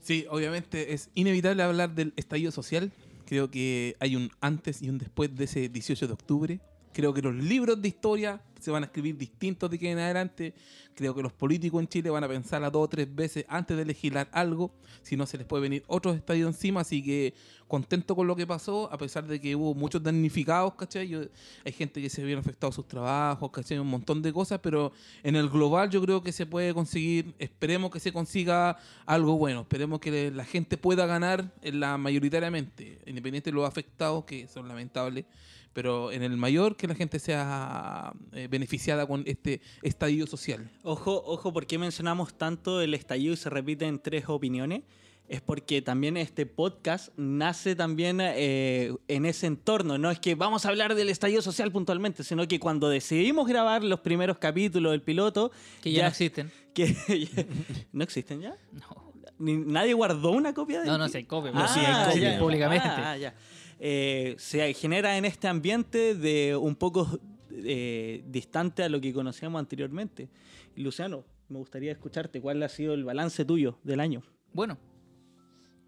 Sí, obviamente es inevitable hablar del estallido social. Creo que hay un antes y un después de ese 18 de octubre. Creo que los libros de historia se van a escribir distintos de aquí en adelante. Creo que los políticos en Chile van a pensar a dos o tres veces antes de legislar algo, si no se les puede venir otros estadios encima. Así que contento con lo que pasó, a pesar de que hubo muchos damnificados, ¿cachai? Hay gente que se vieron afectados sus trabajos, ¿cachai? Un montón de cosas, pero en el global yo creo que se puede conseguir, esperemos que se consiga algo bueno, esperemos que la gente pueda ganar en la mayoritariamente, independiente de los afectados, que son lamentables, pero en el mayor que la gente sea eh, beneficiada con este estallido social. Ojo, ojo, ¿por qué mencionamos tanto el estallido y se repite en tres opiniones? Es porque también este podcast nace también eh, en ese entorno. No es que vamos a hablar del estallido social puntualmente, sino que cuando decidimos grabar los primeros capítulos del piloto, Que ya, no existen. que ¿No existen ya? No, Ni- ¿Nadie guardó una copia de no, no sé, copia. Ah, pero sí hay copia ya. públicamente. Ah, ya. Eh, se genera en este ambiente de un poco eh, distante a lo que conocíamos anteriormente. Luciano, me gustaría escucharte. ¿Cuál ha sido el balance tuyo del año? Bueno.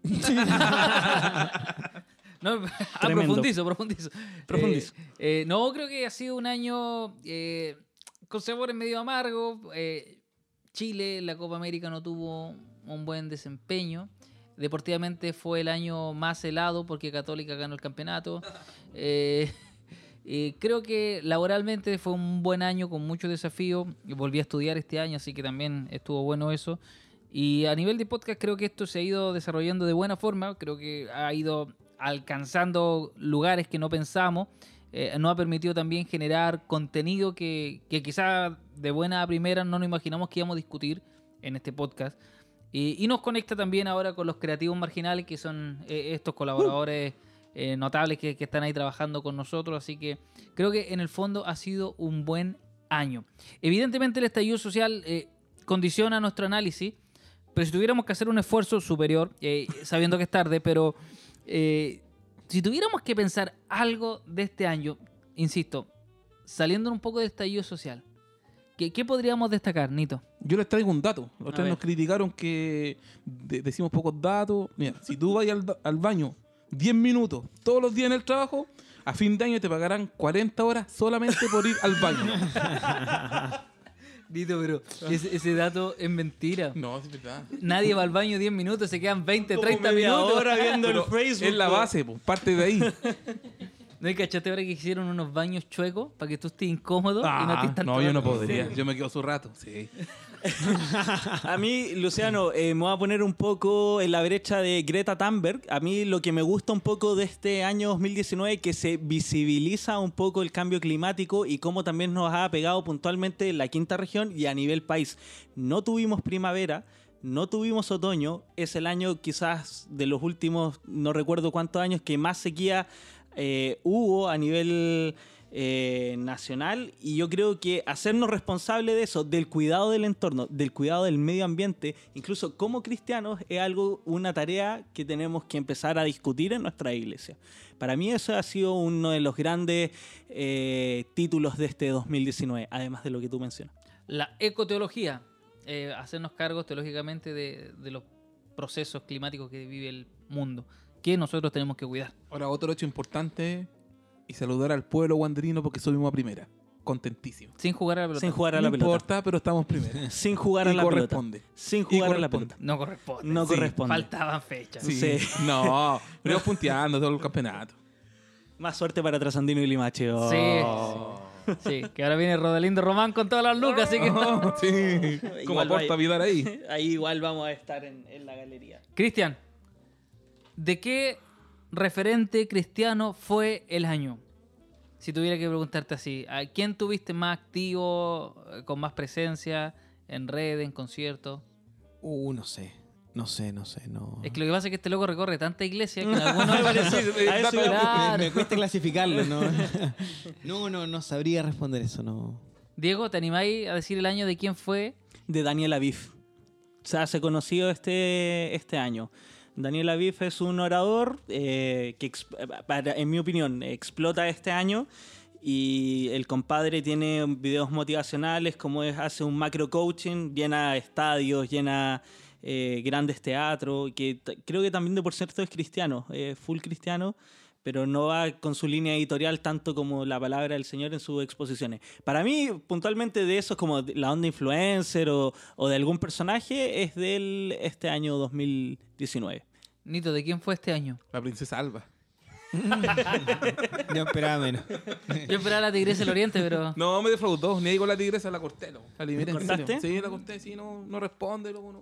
no, ah, profundizo, profundizo. Profundizo. Eh, eh, no, creo que ha sido un año eh, con sabores medio amargo. Eh, Chile, la Copa América no tuvo un buen desempeño. Deportivamente fue el año más helado porque Católica ganó el campeonato. Eh, eh, creo que laboralmente fue un buen año con muchos desafíos. Y Volví a estudiar este año, así que también estuvo bueno eso. Y a nivel de podcast creo que esto se ha ido desarrollando de buena forma. Creo que ha ido alcanzando lugares que no pensamos. Eh, nos ha permitido también generar contenido que, que quizá de buena a primera no nos imaginamos que íbamos a discutir en este podcast. Y, nos conecta también ahora con los creativos marginales, que son eh, estos colaboradores eh, notables que, están ahí trabajando con nosotros. Así que creo que en el fondo ha sido un buen año. Evidentemente el estallido social eh, condiciona nuestro análisis, pero si tuviéramos que hacer un esfuerzo superior, sabiendo que es tarde, pero si tuviéramos que pensar algo de este año, insisto, saliendo un poco del estallido social, ¿qué, qué podríamos destacar, Nito? Yo les traigo un dato. Los nos criticaron que de- decimos pocos datos. Mira, si tú vas al, al baño 10 minutos todos los días en el trabajo, a fin de año te pagarán 40 horas solamente por ir al baño. Nito, pero ese, ese dato es mentira. No, es verdad. Nadie va al baño 10 minutos, se quedan 20, Como 30 media minutos. hora viendo el Facebook. es la base, pues, parte de ahí. ¿No hay cachate ahora que hicieron unos baños chuecos para que tú estés incómodo y no te Ah, no, yo no podría. Yo me quedo su rato. Sí. A mí, Luciano, eh, me voy a poner un poco en la brecha de Greta Thunberg. A mí lo que me gusta un poco de este año 2019 es que se visibiliza un poco el cambio climático y cómo también nos ha pegado puntualmente en la quinta región y a nivel país. No tuvimos primavera. No tuvimos otoño, es el año quizás de los últimos, no recuerdo cuántos años, que más sequía eh, hubo a nivel eh, nacional y yo creo que hacernos responsables de eso, del cuidado del entorno, del cuidado del medio ambiente, incluso como cristianos, es algo, una tarea que tenemos que empezar a discutir en nuestra iglesia. Para mí eso ha sido uno de los grandes eh, títulos de este 2019, además de lo que tú mencionas. La ecoteología, hacernos cargos teológicamente de los procesos climáticos que vive el mundo, que nosotros tenemos que cuidar. Ahora, otro hecho importante y saludar al pueblo guanderino porque subimos a primera. Contentísimo. Sin jugar a la pelota. Sin jugar a no la pelota. importa, pero estamos primero. Sin jugar Y a la pelota. corresponde. Sin Y jugar a la pelota. No corresponde. No Sí, corresponde. Faltaban fechas. Sí. Sí. No, pero punteando todo el campeonato. Más suerte para Trasandino y Limache. oh. Sí, que ahora viene Rodelindo Román con todas las lucas, así que... Oh, sí. ¿Cómo Igual aporta Vidal ahí? Ahí igual vamos a estar en, en la galería. Cristian, ¿de qué referente cristiano fue el año? Si tuviera que preguntarte así, ¿a quién tuviste más activo, eh, con más presencia, en redes, en conciertos? Uh, no sé. No sé, no sé, no. Es que lo que pasa es que este loco recorre tanta iglesia que en algunos... A eso Claro. me, me cuesta clasificarlo, ¿no? no, no, no sabría responder eso, no. Diego, ¿te animáis a decir el año de quién fue? de Daniel Aviv. Se hace conocido este, este año. Daniel Aviv es un orador eh, que, ex- para- en mi opinión, explota este año. Y el compadre tiene videos motivacionales, como es, hace un macro coaching, llena estadios, llena eh, grandes teatros, que creo que también de por cierto es cristiano, eh, full cristiano, pero no va con su línea editorial tanto como la palabra del Señor en sus exposiciones. Para mí, puntualmente de eso, como la onda influencer o, o de algún personaje, es del este año 2019. Nito, ¿de quién fue este año? La princesa Alba. Yo esperaba menos. Yo esperaba la Tigresa del Oriente, pero... No, me defraudó. Ni con la tigresa la corté. loco. La ¿Cortaste? serio. Sí, la corté. Sí, no, no responde. Loco, no.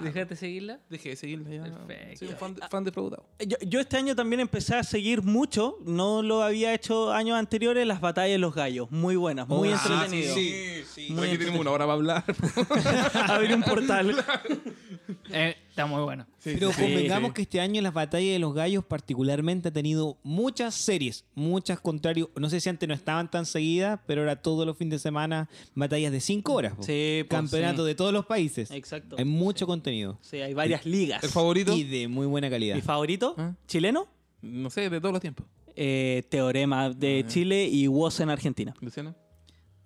¿Dejaste seguirla? Dejé de seguirla ya. Perfecto. Soy un fan, fan defraudado. Yo, yo este año también empecé a seguir mucho, no lo había hecho años anteriores, las batallas de los gallos. Muy buenas, muy Ah, entretenido. sí, sí. Muy Aquí tenemos una hora para hablar. Abrir un portal. Eh, está muy bueno. Pero sí, convengamos sí. que este año las batallas de los gallos particularmente ha tenido muchas series, muchas contrarios. No sé si antes no estaban tan seguidas, pero ahora todos los fines de semana batallas de 5 horas. po. Sí, pues, Campeonato sí. de todos los países. Exacto. Hay mucho contenido. Sí, hay varias ligas. ¿El favorito? Y de muy buena calidad. Mi favorito, ¿Ah? chileno, No sé, de todos los tiempos. eh, Teorema de Ah. Chile y WOS en Argentina. Luciano.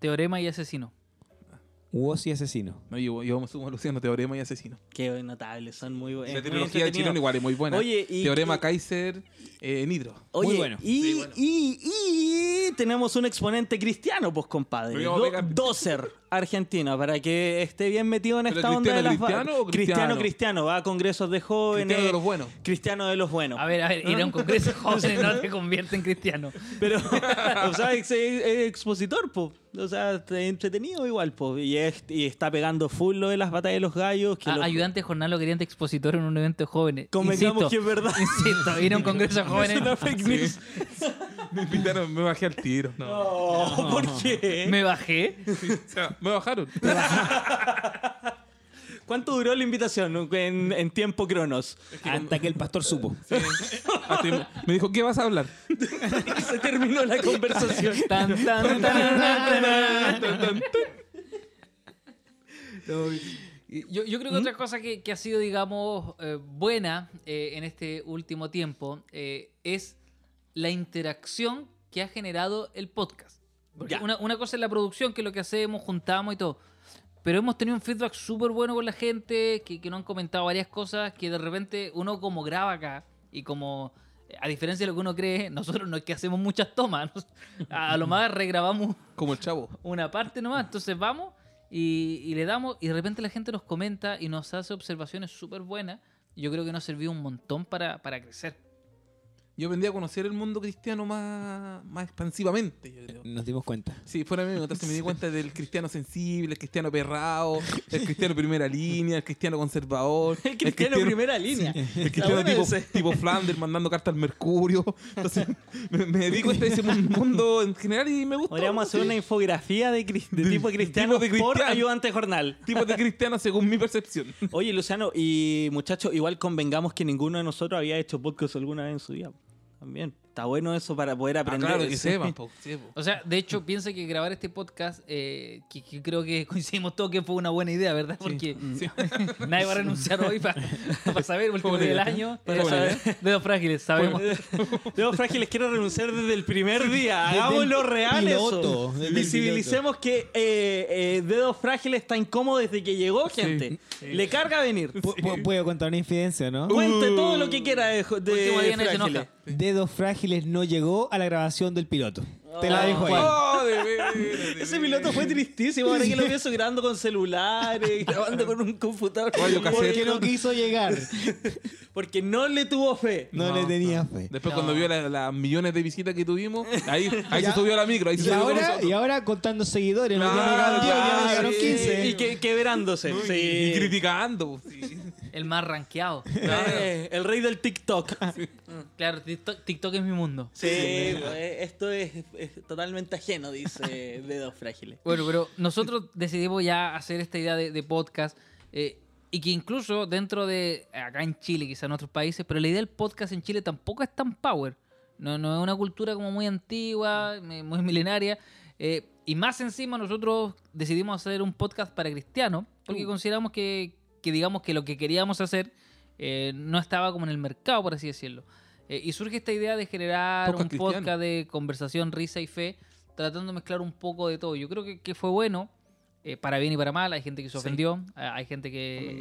Teorema y asesino. Woz y asesino. No, yo, yo me sumo a Luciano, Teorema y Asesino. Qué notables, son muy buenos. la tecnología de chileno igual es muy buena. Oye, y- Teorema y- Kaiser, eh, Nitro. Oye, Muy bueno. Y, Sí, bueno. y- y tenemos un exponente cristiano, pues compadre. Do-. Doser, argentino, para que esté bien metido en ¿Pero esta onda de las cristiano, cristiano o cristiano, cristiano? cristiano, va a congresos de jóvenes. Cristiano de los buenos. Cristiano de los buenos. A ver, a ver, ir a un congreso de jóvenes no te convierte en cristiano. Pero, o sea, es, es expositor, po. O sea, entretenido igual, po. Y, es- y está pegando full lo de las batallas de los gallos. Que A- los- ayudante jornal lo querían de expositor en un evento de jóvenes. Convengamos Insisto, que es verdad. Insisto, ir a un congreso de Es jóvenes. una fake news. Me invitaron, me bajé al tiro. No. No, ¿por qué? Me bajé. O sea, me bajaron. ¿Cuánto duró la invitación en, en tiempo cronos? Hasta que el pastor supo. Hasta que me dijo, ¿qué vas a hablar? Se terminó la conversación. Tan, tan, tan, tan, tan. Y Yo, yo creo que otra cosa que, que ha sido, digamos, eh, buena eh, en este último tiempo eh, es la interacción que ha generado el podcast. Porque una, una cosa es la producción, que es lo que hacemos, juntamos y todo. Pero hemos tenido un feedback súper bueno con la gente, que, que nos han comentado varias cosas que de repente uno como graba acá y como, a diferencia de lo que uno cree, nosotros no es que hacemos muchas tomas, nos- a, lo más regrabamos Como el chavo. una parte nomás. Entonces vamos y, y le damos y de repente la gente nos comenta y nos hace observaciones súper buenas. Yo creo que nos sirvió un montón para, para crecer. Yo aprendí a conocer el mundo cristiano más, más expansivamente, yo creo. Nos dimos cuenta. Sí, fuera mío, entonces me di cuenta del cristiano sensible, el cristiano perrado, el cristiano primera línea, el cristiano conservador. El cristiano primera línea. El cristiano tipo, tipo Flanders mandando cartas al Mercurio. Entonces me, me dedico a ese mun- mundo en general y me gusta. Podríamos hacer una infografía de, cris- de tipo cristiano Tipo de por cristiano. ayudante jornal. Tipos de cristiano según mi percepción. Oye, Luciano, y muchachos, igual convengamos que ninguno de nosotros había hecho podcast alguna vez en su vida. También. Está bueno eso para poder Ah, aprender. claro, que Sí. sepan, po, sí, po. O sea, de hecho, piensa que grabar este podcast, eh, que, que creo que coincidimos todos que fue una buena idea, ¿verdad? Porque Sí. nadie va a renunciar hoy para saber, último día del año. Para eh, saber. Dedos frágiles, sabemos. Leo Frágiles quiere renunciar desde el primer día. Hagámoslo real piloto, eso. Visibilicemos que eh, eh, Dedos Frágiles está incómodo desde que llegó, gente. Le carga venir. Pu- pu- Puedo contar una infidencia, ¿no? Cuente todo lo que quiera de, de se Frágiles. No llegó a la grabación del piloto. Te la dejo ahí. Oh, de veras, de Ese piloto fue tristísimo. Ahora que lo veo grabando con celulares, grabando con un computador. Porque no quiso llegar. Porque no le tuvo fe. No, No, le tenía fe. Después No. cuando vio la- las millones de visitas que tuvimos, ahí, ahí Ya. se subió a la micro, ahí se Y subió ahora, y ahora contando seguidores. Claro, no me llegaron 10, ya me claro, llegaron sí. 15. Y que, quebrándose. Sí. Y criticando. sí. El más rankeado. Eh, el rey del TikTok. Claro, TikTok, TikTok es mi mundo. Sí, pues, esto es, es totalmente ajeno, dice Dedos Frágiles. Bueno, pero nosotros decidimos ya hacer esta idea de, de podcast eh, y que incluso dentro de, acá en Chile, quizás en otros países, pero la idea del podcast en Chile tampoco es tan power. No, no es una cultura como muy antigua, muy milenaria. eh, y más encima nosotros decidimos hacer un podcast para cristianos porque consideramos que, que digamos que lo que queríamos hacer eh, no estaba como en el mercado, por así decirlo. Eh, y surge esta idea de generar Podcast un cristiano. podcast de conversación, risa y fe, tratando de mezclar un poco de todo. Yo creo que, que fue bueno, eh, para bien y para mal. Hay gente que se ofendió, hay gente que...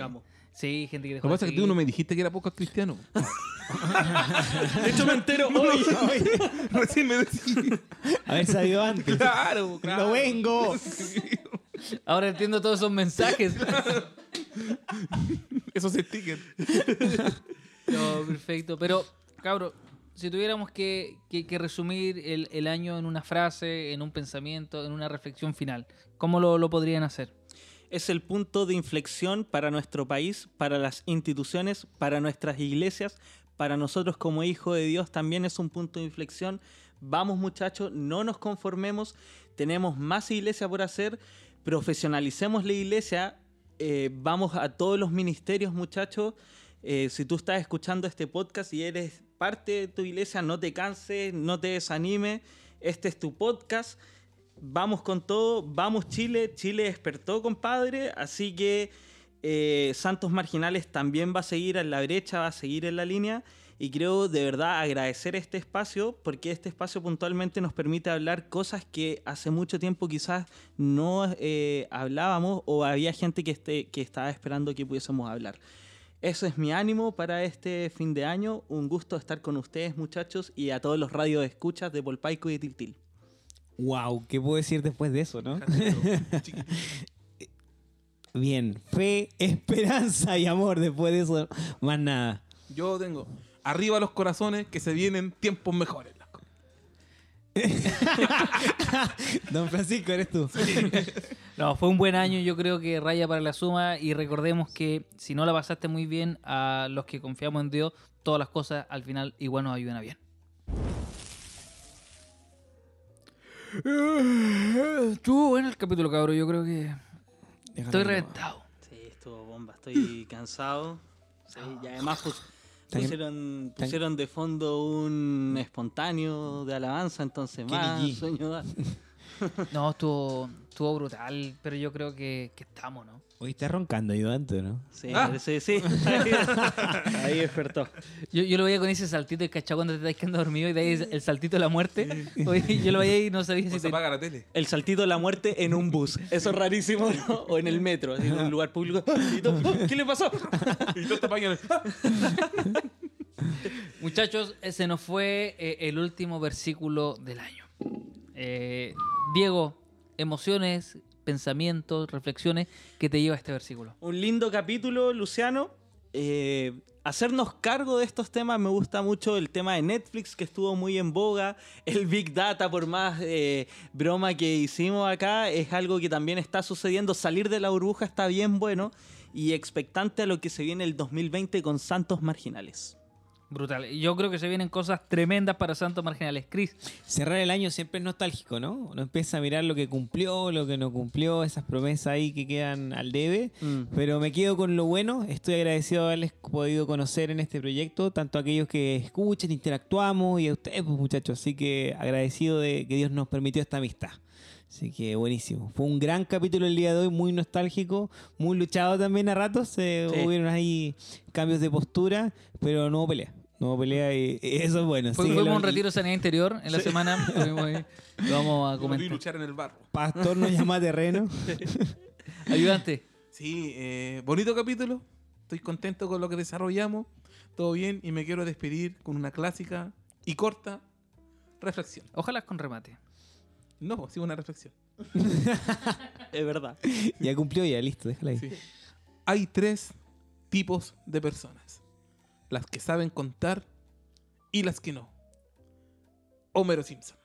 Sí, gente que Lo dejó que pasa es que tú no me dijiste que era poco cristiano. De hecho, me entero hoy. Recién me decís. Haber sabido antes. Claro, claro. ¡No vengo! Ahora entiendo todos esos mensajes. Esos stickers. No, perfecto. Pero, cabro, si tuviéramos que, que- que resumir el, el año en una frase, en un pensamiento, en una reflexión final, ¿cómo lo, lo podrían hacer? es el punto de inflexión para nuestro país, para las instituciones, para nuestras iglesias, para nosotros como hijos de Dios también es un punto de inflexión. Vamos muchachos, no nos conformemos, tenemos más iglesia por hacer, profesionalicemos la iglesia, eh, vamos a todos los ministerios muchachos. Eh, si tú estás escuchando este podcast y eres parte de tu iglesia, no te canses, no te desanimes, este es tu podcast. Vamos con todo, vamos Chile, Chile despertó, compadre, así que eh, Santos Marginales también va a seguir en la brecha, va a seguir en la línea y creo de verdad agradecer este espacio porque este espacio puntualmente nos permite hablar cosas que hace mucho tiempo quizás no eh, hablábamos o había gente que, esté, que estaba esperando que pudiésemos hablar. Eso es mi ánimo para este fin de año. Un gusto estar con ustedes, muchachos, y a todos los radios escuchas de Polpaico y de Tiltil. Wow, ¿qué puedo decir después de eso, no? Bien, fe, esperanza y amor. Después de eso, más nada. Yo tengo arriba los corazones que se vienen tiempos mejores. loco. Don Francisco, eres tú. No, fue un buen año, yo creo que raya para la suma y recordemos que si no la pasaste muy bien, a los que confiamos en Dios, todas las cosas al final igual nos ayudan a bien. Estuvo bueno el capítulo, cabrón, yo creo que estoy reventado. Sí, estuvo bomba, estoy cansado. Sí, y además Tan- pusieron, pusieron de fondo un espontáneo de alabanza, entonces más sueño. No, estuvo, estuvo brutal, pero yo creo que, que estamos, ¿no? Hoy está roncando ayudante, ¿no? Sí, Ah. sí, sí. Ahí despertó. Yo, yo lo veía con ese saltito de cachado cuando te estás quedando dormido y de ahí el saltito de la muerte. Oye, yo lo veía y no sabía si te... apaga la tele. El saltito de la muerte en un bus. Eso es rarísimo, ¿no? O en el metro, así, en un lugar público. Y todo, ¿Qué le pasó? Y todos te apagan. Muchachos, ese nos fue eh, el último versículo del año. Eh, Diego, emociones, pensamientos, reflexiones que te lleva este versículo. Un lindo capítulo, Luciano. Eh, hacernos cargo de estos temas, me gusta mucho el tema de Netflix que estuvo muy en boga, el Big Data, por más eh, broma que hicimos acá, es algo que también está sucediendo. Salir de la burbuja está bien bueno y expectante a lo que se viene el 2020 con Santos Marginales. Brutal. Yo creo que se vienen cosas tremendas para Santos Marginales. Chris, Cerrar el año siempre es nostálgico, ¿no? Uno empieza a mirar lo que cumplió, lo que no cumplió, esas promesas ahí que quedan al debe. Mm. Pero me quedo con lo bueno. Estoy agradecido de haberles podido conocer en este proyecto, tanto a aquellos que escuchan, interactuamos y a ustedes, pues, muchachos. Así que agradecido de que Dios nos permitió esta amistad. Así que buenísimo. Fue un gran capítulo el día de hoy, muy nostálgico, muy luchado también a ratos. eh, Sí. Hubieron ahí cambios de postura, pero no hubo pelea. No pelea y, y eso es bueno. fue- fuimos a un retiro de sanidad interior en la semana. Lo vamos a comentar. luchar en el barro. Pastor nos llama a terreno. Ayudante. Sí, eh, bonito capítulo. Estoy contento con lo que desarrollamos. Todo bien. Y me quiero despedir con una clásica y corta reflexión. Ojalá con remate. No, sí, una reflexión. Es verdad. ya cumplió, ya listo, déjala ahí. Sí. Hay tres tipos de personas. Las que saben contar y las que no. Homero Simpson.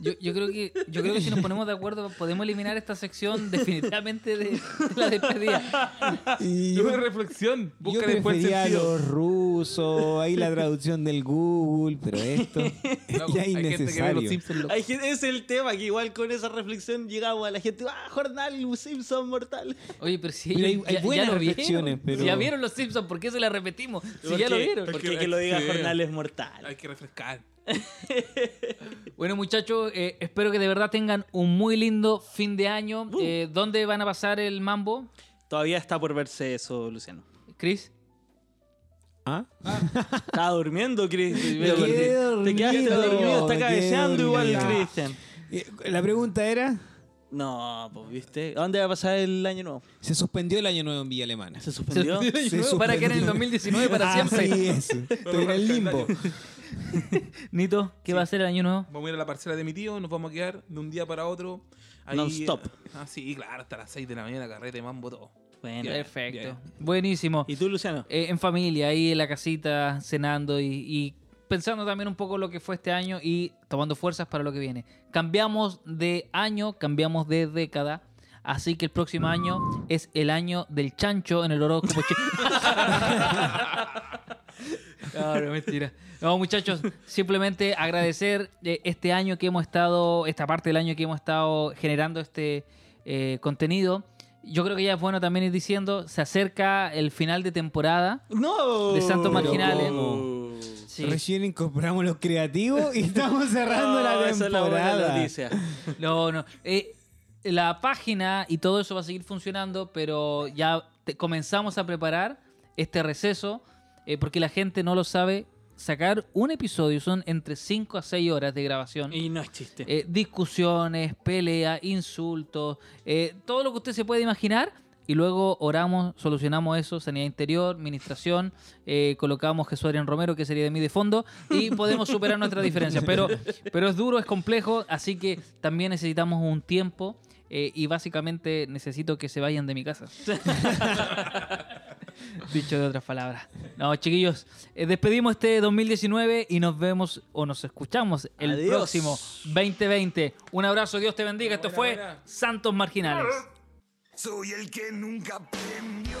Yo, yo creo que yo creo que si nos ponemos de acuerdo podemos eliminar esta sección definitivamente de, de la despedida. Y Es yo, una reflexión. yo Busca después el prefería los rusos, ahí la traducción del Google, pero esto Loco, ya hay gente que ve los innecesario. Hay es el tema, que igual con esa reflexión llegamos a la gente, ¡ah, jornal, Simpson mortal! Oye, pero si Mira, hay- hay ya, ya buenas vieron. reflexiones, pero- Si ya vieron los Simpsons, ¿por qué se la repetimos? Si ya Porque- lo vieron. Porque que lo diga Sí. jornal es mortal. Hay que refrescar. Bueno, muchachos, eh, espero que de verdad tengan un muy lindo fin de año. Uh. Eh, ¿Dónde van a pasar el mambo, Todavía está por verse eso, Luciano. Chris? ¿Ah? Estaba durmiendo, Chris. Quedé Te quedaste dormido, dormido, está cabeceando igual, dormido. Cristian. Eh, La pregunta era, No, pues viste. ¿A dónde va a pasar el año nuevo? Se suspendió el año nuevo en Villa Alemana. ¿Se suspendió? Se para que en el 2019 para siempre. Así es. Estoy en el limbo. Nito, ¿qué va a ser el año nuevo? Vamos a ir a la parcela de mi tío, nos vamos a quedar de un día para otro. Ahí, Non-stop. Ah, sí, claro, hasta las 6 de la mañana, carrete, mambo, todo. Bueno. Perfecto. Buenísimo. ¿Y tú, Luciano? Eh, en familia, ahí en la casita, cenando y, y pensando también un poco lo que fue este año y tomando fuerzas para lo que viene. Cambiamos de año, cambiamos de década. Así que el próximo año es el año del chancho en el horóscopo chino. No, no, mentira. No, muchachos, simplemente agradecer eh, este año que hemos estado, esta parte del año que hemos estado generando este eh, contenido. Yo creo que ya es bueno también ir diciendo, se acerca el final de temporada. ¡No! De Santos Marginales. Recién incorporamos los creativos y estamos cerrando No, la esa es la buena temporada. noticia. No, no. Eh, la página y todo eso va a seguir funcionando, pero ya te- comenzamos a preparar este receso, eh, porque la gente no lo sabe. Sacar un episodio son entre 5 a 6 horas de grabación. Y no es chiste. Eh, discusiones, peleas, insultos, eh, todo lo que usted se puede imaginar. Y luego oramos, solucionamos eso, sanidad interior, administración, eh, colocamos Jesús Adrián Romero, que sería de mí de fondo, y podemos superar nuestras diferencias. Pero, pero es duro, es complejo, así que también necesitamos un tiempo y básicamente necesito que se vayan de mi casa. Dicho de otras palabras. No, chiquillos, eh, despedimos este 2019 y nos vemos o nos escuchamos el Adiós. próximo 2020. Un abrazo, Dios te bendiga. Esto fue Santos Marginales. Soy el que nunca premió.